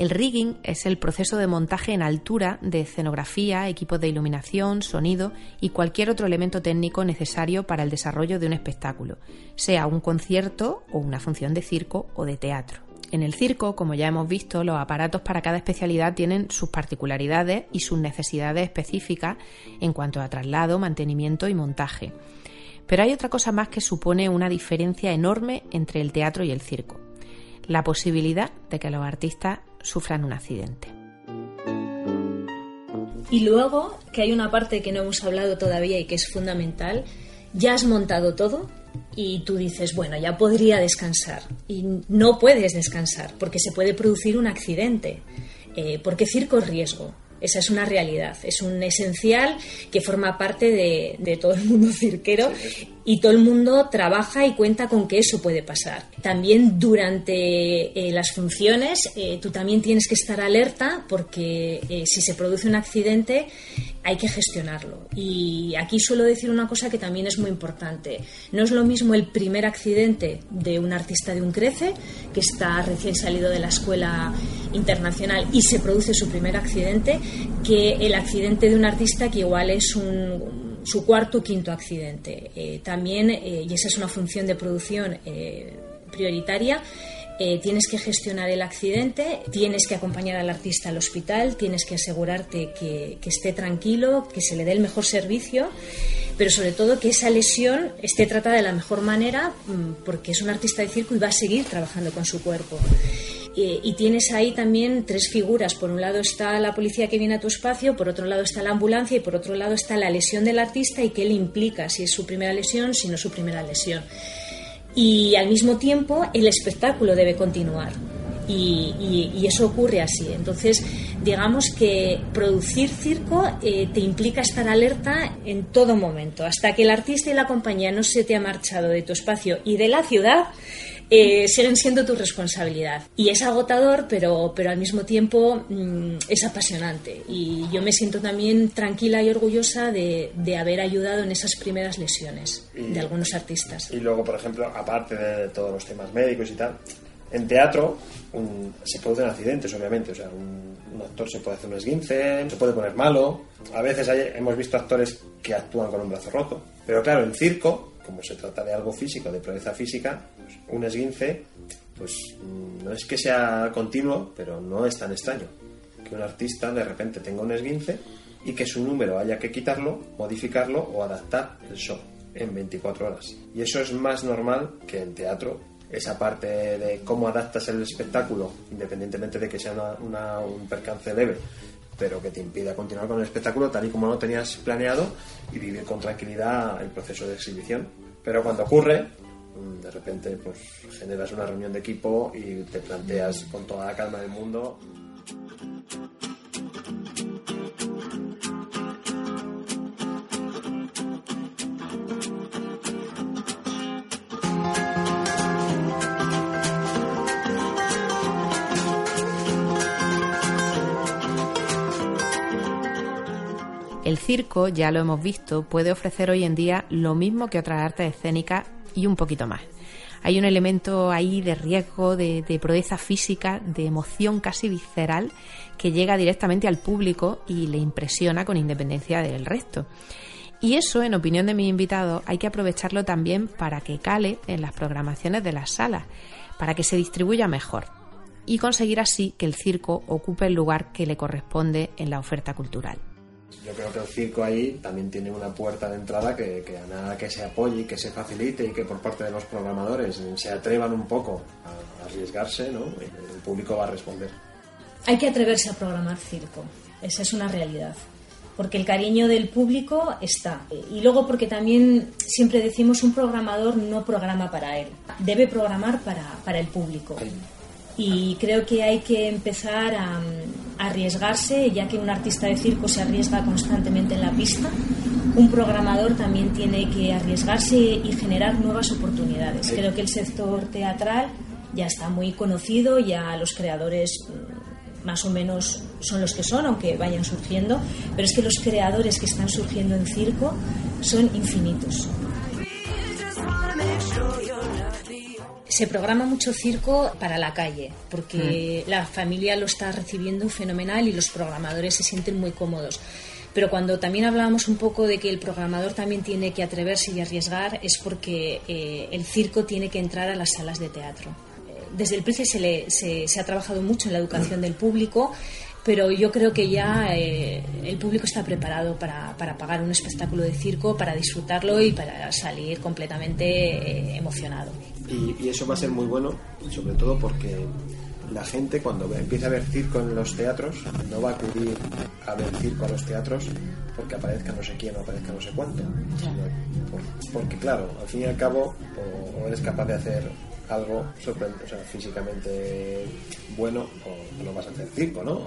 Speaker 1: El rigging es el proceso de montaje en altura de escenografía, equipos de iluminación, sonido y cualquier otro elemento técnico necesario para el desarrollo de un espectáculo, sea un concierto o una función de circo o de teatro. En el circo, como ya hemos visto, los aparatos para cada especialidad tienen sus particularidades y sus necesidades específicas en cuanto a traslado, mantenimiento y montaje. Pero hay otra cosa más que supone una diferencia enorme entre el teatro y el circo. La posibilidad de que los artistas sufran un accidente.
Speaker 5: Y luego, que hay una parte que no hemos hablado todavía y que es fundamental, ya has montado todo y tú dices, bueno, ya podría descansar. Y no puedes descansar porque se puede producir un accidente. Eh, porque circo es riesgo. Esa es una realidad, es un esencial que forma parte de, todo el mundo cirquero y todo el mundo trabaja y cuenta con que eso puede pasar. También durante eh, las funciones eh, tú también tienes que estar alerta porque eh, si se produce un accidente hay que gestionarlo. Y aquí suelo decir una cosa que también es muy importante. No es lo mismo el primer accidente de un artista de un crece, que está recién salido de la escuela internacional y se produce su primer accidente, que el accidente de un artista que igual es su cuarto o quinto accidente. Eh, también, eh, y esa es una función de producción eh, prioritaria, tienes que gestionar el accidente, tienes que acompañar al artista al hospital, tienes que asegurarte que, esté tranquilo, que se le dé el mejor servicio, pero sobre todo que esa lesión esté tratada de la mejor manera mm, porque es un artista de circo y va a seguir trabajando con su cuerpo. Y tienes ahí también tres figuras. Por un lado está la policía que viene a tu espacio, por otro lado está la ambulancia y por otro lado está la lesión del artista y qué le implica, si es su primera lesión, si no es su primera lesión y al mismo tiempo el espectáculo debe continuar. Y, eso ocurre así. Entonces, digamos que producir circo eh, te implica estar alerta en todo momento. Hasta que el artista y la compañía no se te ha marchado de tu espacio y de la ciudad, eh, siguen siendo tu responsabilidad. Y es agotador, pero, pero al mismo tiempo mm, es apasionante. Y yo me siento también tranquila y orgullosa de, de haber ayudado en esas primeras lesiones de algunos artistas.
Speaker 2: Y luego, por ejemplo, aparte de todos los temas médicos y tal, en teatro se producen accidentes, obviamente. O sea, un, un actor se puede hacer un esguince, se puede poner malo. A veces hemos visto actores que actúan con un brazo roto. Pero claro, en circo, como se trata de algo físico, de proeza física, pues un esguince, pues mm, no es que sea continuo, pero no es tan extraño. Que un artista de repente tenga un esguince y que su número haya que quitarlo, modificarlo o adaptar el show en 24 horas. Y eso es más normal que en teatro. Esa parte de cómo adaptas el espectáculo, independientemente de que sea un percance leve, pero que te impida continuar con el espectáculo tal y como lo tenías planeado y vivir con tranquilidad el proceso de exhibición. Pero cuando ocurre, mm, de repente pues generas una reunión de equipo y te planteas con toda la calma del mundo
Speaker 1: circo, ya lo hemos visto, puede ofrecer hoy en día lo mismo que otras artes escénicas y un poquito más. Hay un elemento ahí de riesgo, de, proeza física, de emoción casi visceral que llega directamente al público y le impresiona con independencia del resto. Y eso, en opinión de mis invitados, hay que aprovecharlo también para que cale en las programaciones de las salas, para que se distribuya mejor y conseguir así que el circo ocupe el lugar que le corresponde en la oferta cultural
Speaker 2: yo creo que el circo ahí también tiene una puerta de entrada que, a nada que se apoye y que se facilite y que por parte de los programadores se atrevan un poco a arriesgarse, ¿no? el público va a responder.
Speaker 5: Hay que atreverse a programar circo, esa es una realidad porque el cariño del público está. Y luego porque también siempre decimos un programador no programa para él, debe programar para, para el público y creo que hay que empezar a, arriesgarse, ya que un artista de circo se arriesga constantemente en la pista. Un programador también tiene que arriesgarse y generar nuevas oportunidades. Creo que el sector teatral ya está muy conocido, ya los creadores mm, más o menos son los que son, aunque vayan surgiendo, pero es que los creadores que están surgiendo en circo son infinitos. Se programa mucho circo para la calle, porque mm. la familia lo está recibiendo fenomenal y los programadores se sienten muy cómodos. Pero cuando también hablábamos un poco de que el programador también tiene que atreverse y arriesgar, es porque eh, el circo tiene que entrar a las salas de teatro. Eh, desde el principio se, se, ha trabajado mucho en la educación del público, pero yo creo que ya eh, el público está preparado para, para, pagar un espectáculo de circo, para disfrutarlo y para salir completamente emocionado.
Speaker 2: Y, eso va a ser muy bueno, sobre todo porque la gente cuando empieza a ver circo en los teatros no va a acudir a ver circo a los teatros porque aparezca no sé quién o aparezca no sé cuánto, porque claro, al fin y al cabo o eres capaz de hacer algo sorprendente, o sea, físicamente bueno, o no vas a hacer circo, ¿no?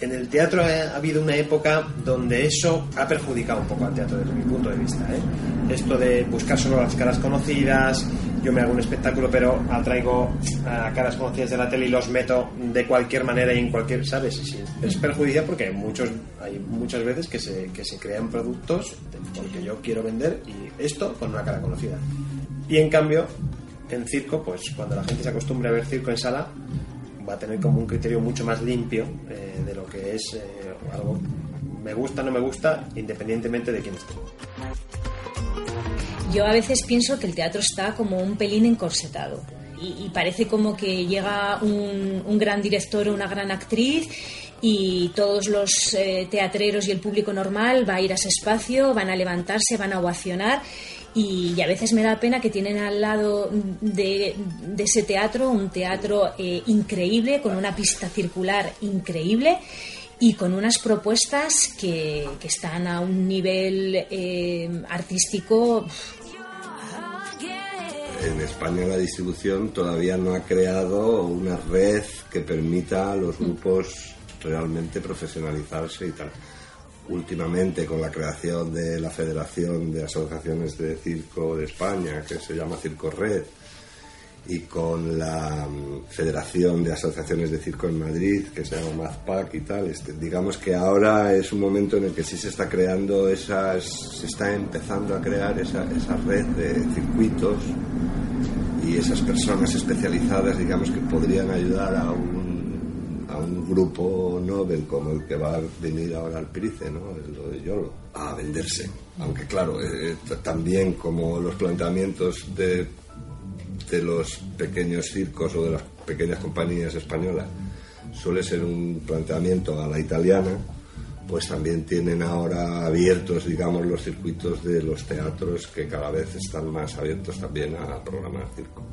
Speaker 2: En el teatro ha, habido una época donde eso ha perjudicado un poco al teatro desde mi punto de vista, ¿eh? Esto de buscar solo las caras conocidas, yo me hago un espectáculo pero atraigo a caras conocidas de la tele y los meto de cualquier manera y en cualquier, ¿sabes? Sí, es perjudicial porque muchos, hay muchas veces que se, que se crean productos porque yo quiero vender y esto con una cara conocida. Y en cambio, en circo, pues cuando la gente se acostumbre a ver circo en sala, va a tener como un criterio mucho más limpio eh, de lo que es eh, algo me gusta, no me gusta, independientemente de quién esté.
Speaker 5: Yo a veces pienso que el teatro está como un pelín encorsetado y, parece como que llega un, gran director o una gran actriz y todos los eh, teatreros y el público normal va a ir a ese espacio, van a levantarse, van a ovacionar y, a veces me da pena que tienen al lado de, ese teatro un teatro eh, increíble, con una pista circular increíble y con unas propuestas que, están a un nivel eh, artístico.
Speaker 4: En España la distribución todavía no ha creado una red que permita a los mm. grupos realmente profesionalizarse y tal últimamente con la creación de la Federación de Asociaciones de Circo de España, que se llama Circo Red, y con la mm, Federación de Asociaciones de Circo en Madrid, que se llama MAZPAC y tal, este, digamos que ahora es un momento en el que sí se está creando esa, se está empezando a crear esa, esa red de circuitos y esas personas especializadas, digamos, que podrían ayudar a un grupo Nobel como el que va a venir ahora al Price, ¿no? lo de Yolo, a venderse. Aunque claro, eh, también como los planteamientos de, de los pequeños circos o de las pequeñas compañías españolas suele ser un planteamiento a la italiana, pues también tienen ahora abiertos, digamos, los circuitos de los teatros que cada vez están más abiertos también a programar circo.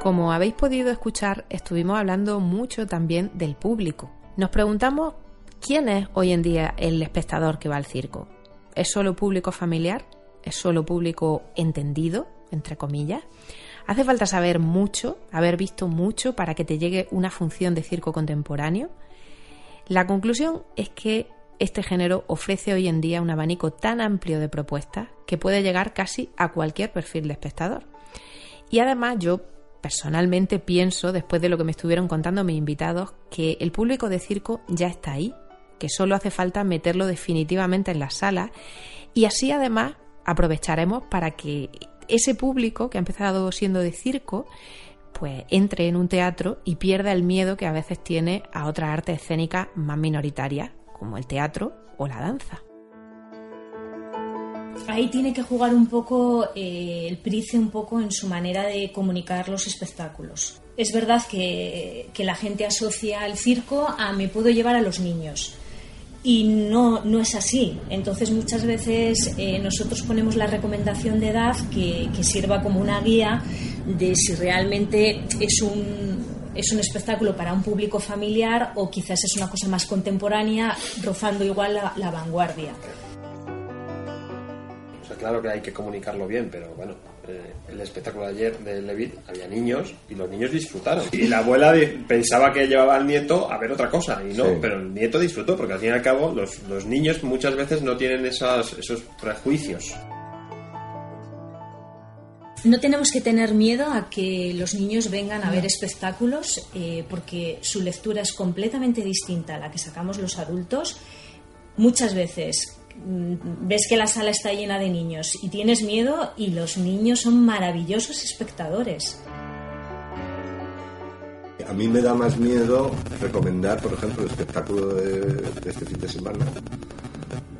Speaker 1: Como habéis podido escuchar, estuvimos hablando mucho también del público. Nos preguntamos quién es hoy en día el espectador que va al circo. ¿Es solo público familiar? ¿Es solo público entendido, entre comillas? ¿Hace falta saber mucho, haber visto mucho para que te llegue una función de circo contemporáneo? La conclusión es que este género ofrece hoy en día un abanico tan amplio de propuestas que puede llegar casi a cualquier perfil de espectador. Y además yo personalmente pienso, después de lo que me estuvieron contando mis invitados, que el público de circo ya está ahí, que solo hace falta meterlo definitivamente en la sala y así además aprovecharemos para que ese público que ha empezado siendo de circo pues entre en un teatro y pierda el miedo que a veces tiene a otras artes escénicas más minoritarias, como el teatro o la danza
Speaker 5: ahí tiene que jugar un poco eh, el Price un poco en su manera de comunicar los espectáculos. Es verdad que, la gente asocia al circo a me puedo llevar a los niños. Y no, no es así. Entonces muchas veces eh, nosotros ponemos la recomendación de edad que, que, sirva como una guía de si realmente es un, es un espectáculo para un público familiar o quizás es una cosa más contemporánea rozando igual la vanguardia
Speaker 2: claro que hay que comunicarlo bien, pero bueno, eh, el espectáculo de ayer de Levit había niños y los niños disfrutaron. Y la abuela pensaba que llevaba al nieto a ver otra cosa, y no, pero el nieto disfrutó, porque al fin y al cabo los, los niños muchas veces no tienen esos, esos prejuicios.
Speaker 5: No tenemos que tener miedo a que los niños vengan a ver espectáculos eh, porque su lectura es completamente distinta a la que sacamos los adultos. Muchas veces ves que la sala está llena de niños y tienes miedo y los niños son maravillosos espectadores.
Speaker 4: A mí me da más miedo recomendar, por ejemplo, el espectáculo de, este fin de semana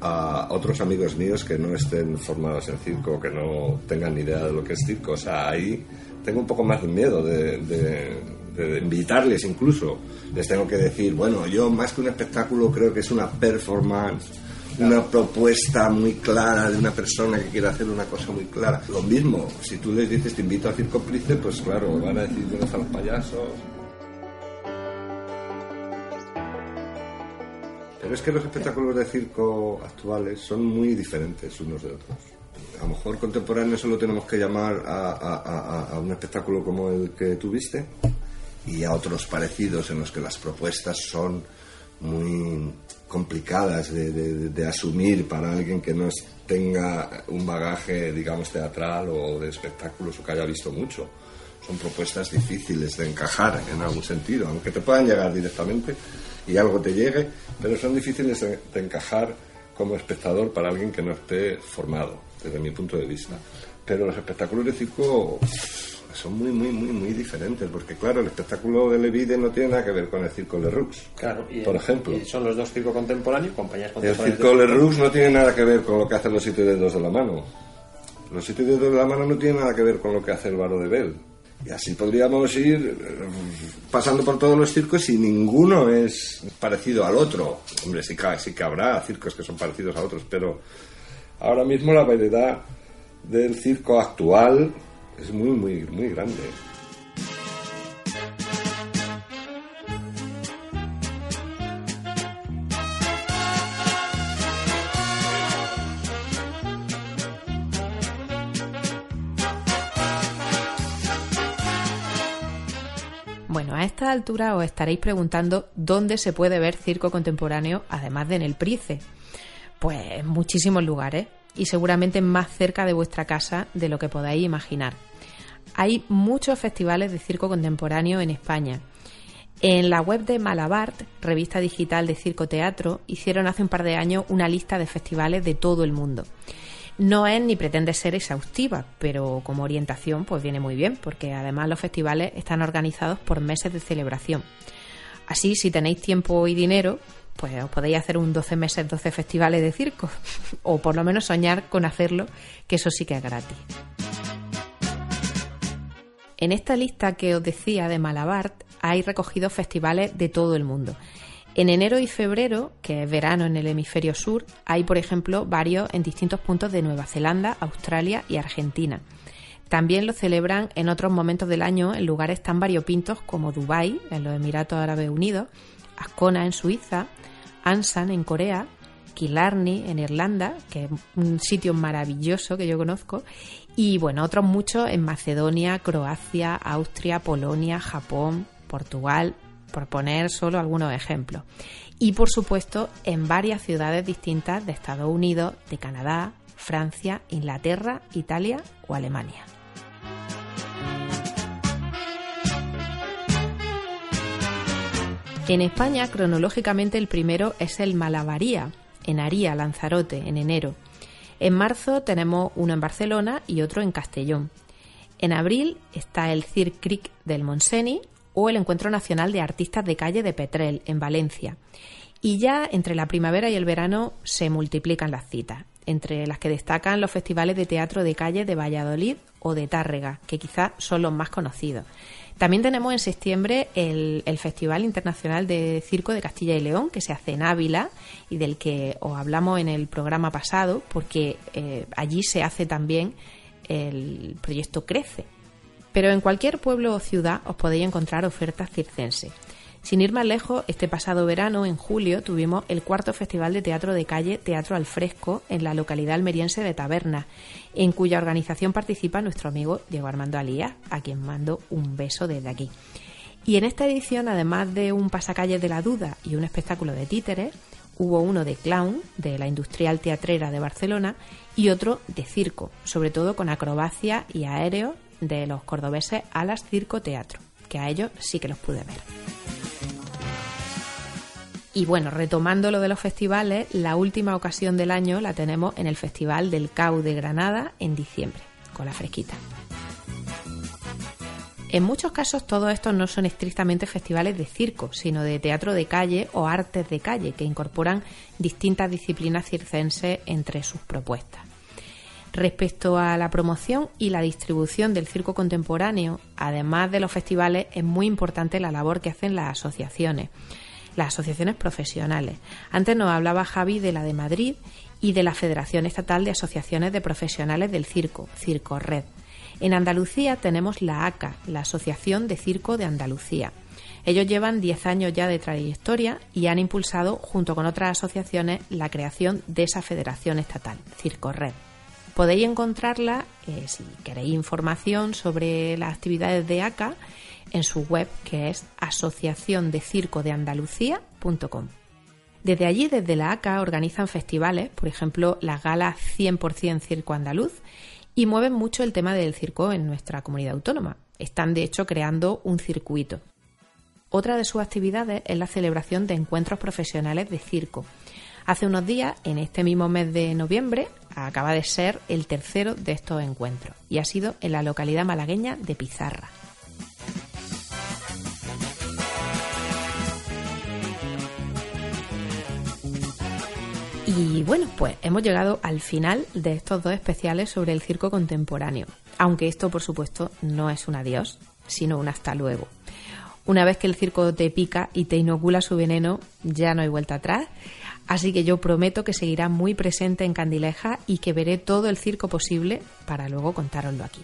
Speaker 4: a otros amigos míos que no estén formados en circo, que no tengan ni idea de lo que es circo. O sea, ahí tengo un poco más de miedo de, de invitarles incluso. Les tengo que decir, bueno, yo más que un espectáculo creo que es una performance una propuesta muy clara de una persona que quiere hacer una cosa muy clara. Lo mismo, si tú les dices te invito a hacer cómplice, pues claro, van a decir están los payasos. Pero es que los espectáculos de circo actuales son muy diferentes unos de otros. A lo mejor contemporáneo solo tenemos que llamar a, a un espectáculo como el que tuviste y a otros parecidos en los que las propuestas son muy complicadas de, asumir para alguien que no tenga un bagaje, digamos, teatral o de espectáculos o que haya visto mucho. Son propuestas difíciles de encajar en algún sentido, aunque te puedan llegar directamente y algo te llegue, pero son difíciles de encajar como espectador para alguien que no esté formado, desde mi punto de vista. Pero los espectáculos de circo son muy, muy, muy, muy diferentes, porque claro, el espectáculo de Levide no tiene nada que ver con el circo Leroux,
Speaker 2: claro,
Speaker 4: por ejemplo.
Speaker 2: Y son los dos circos contemporáneos, compañías
Speaker 4: contemporáneas. El circo Leroux no tiene nada que ver con lo que hacen los siete dedos de la mano. Los siete dedos de la mano no tienen nada que ver con lo que hace el Baro de Bell. Y así podríamos ir eh, pasando por todos los circos y ninguno es parecido al otro. Hombre, sí, sí que habrá circos que son parecidos a otros, pero ahora mismo la variedad del circo actual es muy, muy, muy grande.
Speaker 1: Bueno, a esta altura os estaréis preguntando dónde se puede ver circo contemporáneo además de en el Price. Pues en muchísimos lugares y seguramente más cerca de vuestra casa de lo que podáis imaginar. Hay muchos festivales de circo contemporáneo en España. En la web de Malabart, revista digital de circo teatro, hicieron hace un par de años una lista de festivales de todo el mundo. No es ni pretende ser exhaustiva, pero como orientación pues viene muy bien, porque además los festivales están organizados por meses de celebración. Así, si tenéis tiempo y dinero, pues os podéis hacer un 12 meses, 12 festivales de circo, o por lo menos soñar con hacerlo, que eso sí que es gratis. En esta lista que os decía de Malabart hay recogidos festivales de todo el mundo. En enero y febrero, que es verano en el hemisferio sur, hay, por ejemplo, varios en distintos puntos de Nueva Zelanda, Australia y Argentina. También lo celebran en otros momentos del año en lugares tan variopintos como Dubái, en los Emiratos Árabes Unidos, Ascona, en Suiza, Ansan, en Corea, Killarney, en Irlanda, que es un sitio maravilloso que yo conozco, y bueno, otros muchos en Macedonia, Croacia, Austria, Polonia, Japón, Portugal, por poner solo algunos ejemplos. Y por supuesto en varias ciudades distintas de Estados Unidos, de Canadá, Francia, Inglaterra, Italia o Alemania. En España, cronológicamente, el primero es el Malabaría, en Aría, Lanzarote, en enero. En marzo tenemos uno en Barcelona y otro en Castellón. En abril está el Cir Creek del Monseni, o el Encuentro Nacional de Artistas de Calle de Petrel, en Valencia. Y ya entre la primavera y el verano se multiplican las citas, entre las que destacan los festivales de teatro de calle de Valladolid o de Tárrega, que quizás son los más conocidos. También tenemos en septiembre el, Festival Internacional de Circo de Castilla y León, que se hace en Ávila y del que os hablamos en el programa pasado, porque eh, allí se hace también el proyecto Crece, pero en cualquier pueblo o ciudad os podéis encontrar ofertas circenses. Sin ir más lejos, este pasado verano, en julio, tuvimos el cuarto Festival de Teatro de Calle Teatro al Fresco en la localidad almeriense de Taberna, en cuya organización participa nuestro amigo Diego Armando Alías, a quien mando un beso desde aquí. Y en esta edición, además de un pasacalles de la duda y un espectáculo de títeres, hubo uno de clown de la Industrial Teatrera de Barcelona y otro de circo, sobre todo con acrobacia y aéreo de los cordobeses Alas Circo Teatro, que a ellos sí que los pude ver. Y bueno, retomando lo de los festivales, la última ocasión del año la tenemos en el Festival del CAU de Granada en diciembre, con la fresquita. En muchos casos todos estos no son estrictamente festivales de circo, sino de teatro de calle o artes de calle, que incorporan distintas disciplinas circenses entre sus propuestas. Respecto a la promoción y la distribución del circo contemporáneo, además de los festivales, es muy importante la labor que hacen las asociaciones, las asociaciones profesionales. Antes nos hablaba Javi de la de Madrid y de la Federación Estatal de Asociaciones de Profesionales del Circo, Circo Red. En Andalucía tenemos la ACA, la Asociación de Circo de Andalucía. Ellos llevan 10 años ya de trayectoria y han impulsado, junto con otras asociaciones, la creación de esa federación estatal, Circo Red. Podéis encontrarla, eh, si queréis información sobre las actividades de ACA, en su web que es asociaciondecircodeandalucía.com. Desde allí, desde la ACA, organizan festivales, por ejemplo, la gala 100% Circo Andaluz, y mueven mucho el tema del circo en nuestra comunidad autónoma. Están, de hecho, creando un circuito. Otra de sus actividades es la celebración de encuentros profesionales de circo. Hace unos días, en este mismo mes de noviembre, acaba de ser el tercero de estos encuentros y ha sido en la localidad malagueña de Pizarra. Y bueno, pues hemos llegado al final de estos dos especiales sobre el circo contemporáneo, aunque esto por supuesto no es un adiós, sino un hasta luego. Una vez que el circo te pica y te inocula su veneno, ya no hay vuelta atrás Así que yo prometo que seguirá muy presente en Candileja y que veré todo el circo posible para luego contároslo aquí.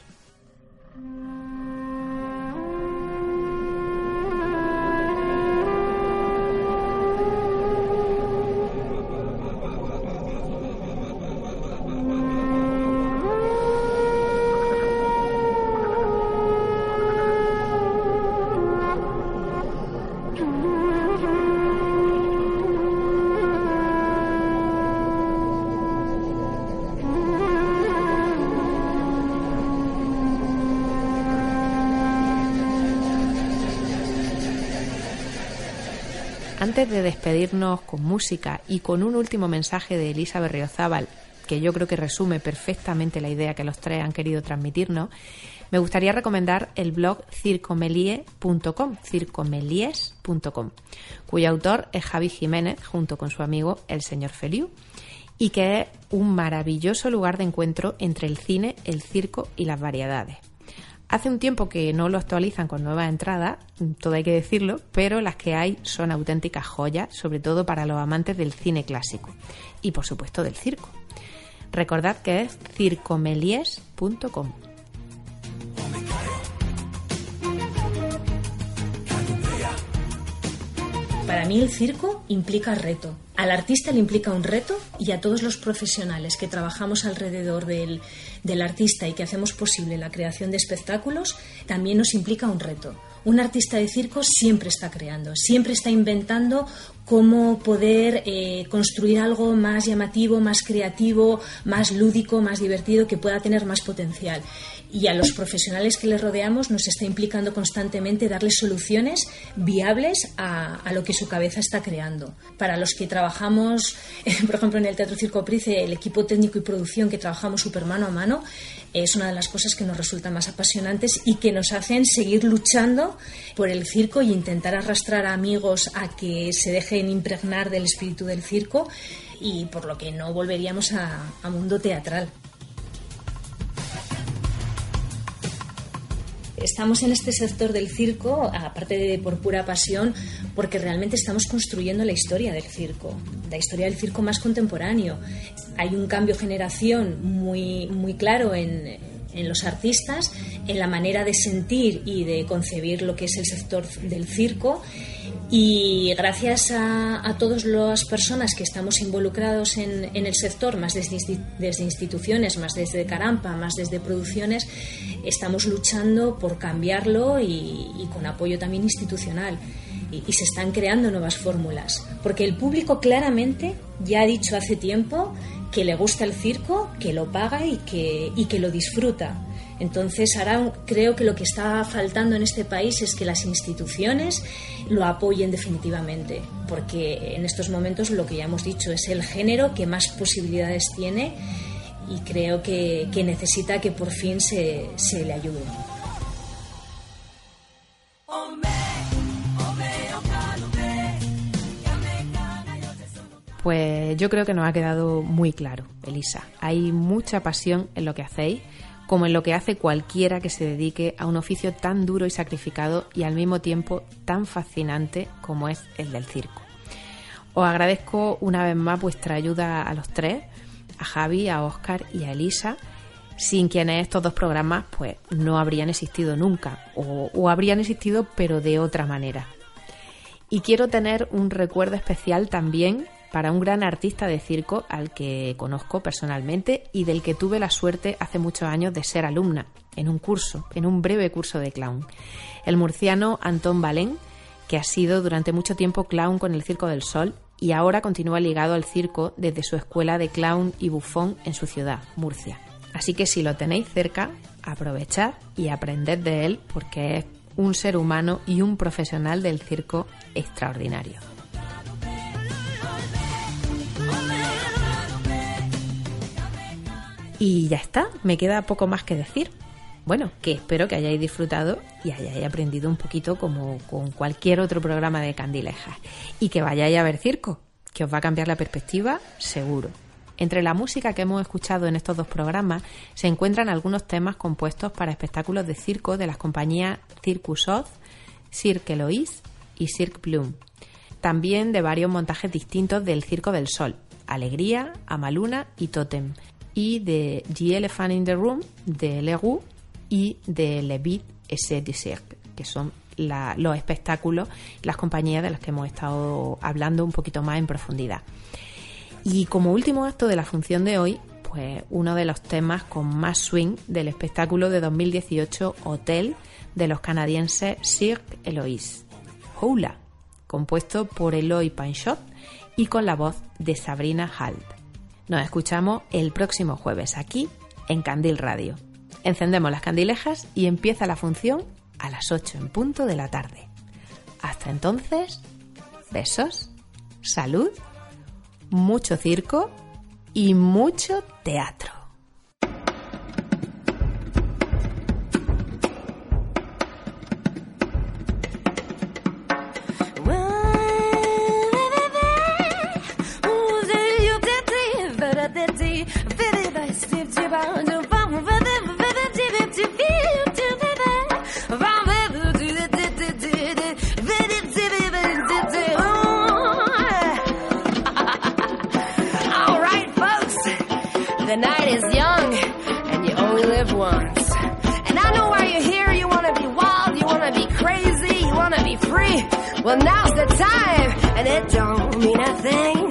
Speaker 1: Antes de despedirnos con música y con un último mensaje de Elisa Berriozábal, que yo creo que resume perfectamente la idea que los tres han querido transmitirnos, me gustaría recomendar el blog circomelie.com, circomelies.com, cuyo autor es Javi Jiménez, junto con su amigo el señor Feliu, y que es un maravilloso lugar de encuentro entre el cine, el circo y las variedades. Hace un tiempo que no lo actualizan con nuevas entradas, todo hay que decirlo, pero las que hay son auténticas joyas, sobre todo para los amantes del cine clásico y por supuesto del circo. Recordad que es circomelies.com.
Speaker 5: Para mí el circo implica reto. Al artista le implica un reto y a todos los profesionales que trabajamos alrededor del, del artista y que hacemos posible la creación de espectáculos también nos implica un reto. Un artista de circo siempre está creando, siempre está inventando cómo poder eh, construir algo más llamativo, más creativo, más lúdico, más divertido, que pueda tener más potencial y a los profesionales que les rodeamos nos está implicando constantemente darles soluciones viables a, lo que su cabeza está creando. Para los que trabajamos, por ejemplo, en el Teatro Circo Price, el equipo técnico y producción que trabajamos super mano a mano, es una de las cosas que nos resultan más apasionantes y que nos hacen seguir luchando por el circo y intentar arrastrar a amigos a que se dejen impregnar del espíritu del circo y por lo que no volveríamos a, a mundo teatral. Estamos en este sector del circo, aparte de por pura pasión, porque realmente estamos construyendo la historia del circo, la historia del circo más contemporáneo. Hay un cambio generación muy, muy claro en, en los artistas, en la manera de sentir y de concebir lo que es el sector del circo y gracias a, todas las personas que estamos involucrados en, el sector, más desde, instituciones, más desde Carampa, más desde producciones, estamos luchando por cambiarlo y, con apoyo también institucional. Y, se están creando nuevas fórmulas. Porque el público claramente ya ha dicho hace tiempo que le gusta el circo, que lo paga y que, y que lo disfruta. Entonces, ahora creo que lo que está faltando en este país es que las instituciones lo apoyen definitivamente, porque en estos momentos lo que ya hemos dicho es el género que más posibilidades tiene y creo que, necesita que por fin se, se le ayude.
Speaker 1: Pues yo creo que nos ha quedado muy claro, Elisa. Hay mucha pasión en lo que hacéis como en lo que hace cualquiera que se dedique a un oficio tan duro y sacrificado y al mismo tiempo tan fascinante como es el del circo. Os agradezco una vez más vuestra ayuda a los tres, a Javi, a Oscar y a Elisa, sin quienes estos dos programas pues no habrían existido nunca o, o habrían existido pero de otra manera. Y quiero tener un recuerdo especial también para un gran artista de circo al que conozco personalmente y del que tuve la suerte hace muchos años de ser alumna en un curso, en un breve curso de clown. El murciano Antón Balén, que ha sido durante mucho tiempo clown con el Circo del Sol y ahora continúa ligado al circo desde su escuela de clown y bufón en su ciudad, Murcia. Así que si lo tenéis cerca, aprovechad y aprended de él porque es un ser humano y un profesional del circo extraordinario. Y ya está, me queda poco más que decir. Bueno, que espero que hayáis disfrutado y hayáis aprendido un poquito como con cualquier otro programa de Candilejas. Y que vayáis a ver circo, que os va a cambiar la perspectiva, seguro. Entre la música que hemos escuchado en estos dos programas se encuentran algunos temas compuestos para espectáculos de circo de las compañías Circus Oz, Cirque Eloise y Cirque Bloom. También de varios montajes distintos del Circo del Sol, Alegría, Amaluna y Totem, y de The Elephant in the Room de Leroux y de Le Beat et que son los espectáculos, las compañías de las que hemos estado hablando un poquito más en profundidad. Y como último acto de la función de hoy, pues uno de los temas con más swing del espectáculo de 2018 Hotel de los canadienses Cirque Eloise, Houla, compuesto por Eloy Panchot y con la voz de Sabrina Halt. Nos escuchamos el próximo jueves aquí en Candil Radio. Encendemos las candilejas y empieza la función a las 8 en punto de la tarde. Hasta entonces, besos, salud, mucho circo
Speaker 3: y mucho teatro. Well, now's the time, and it don't mean a thing.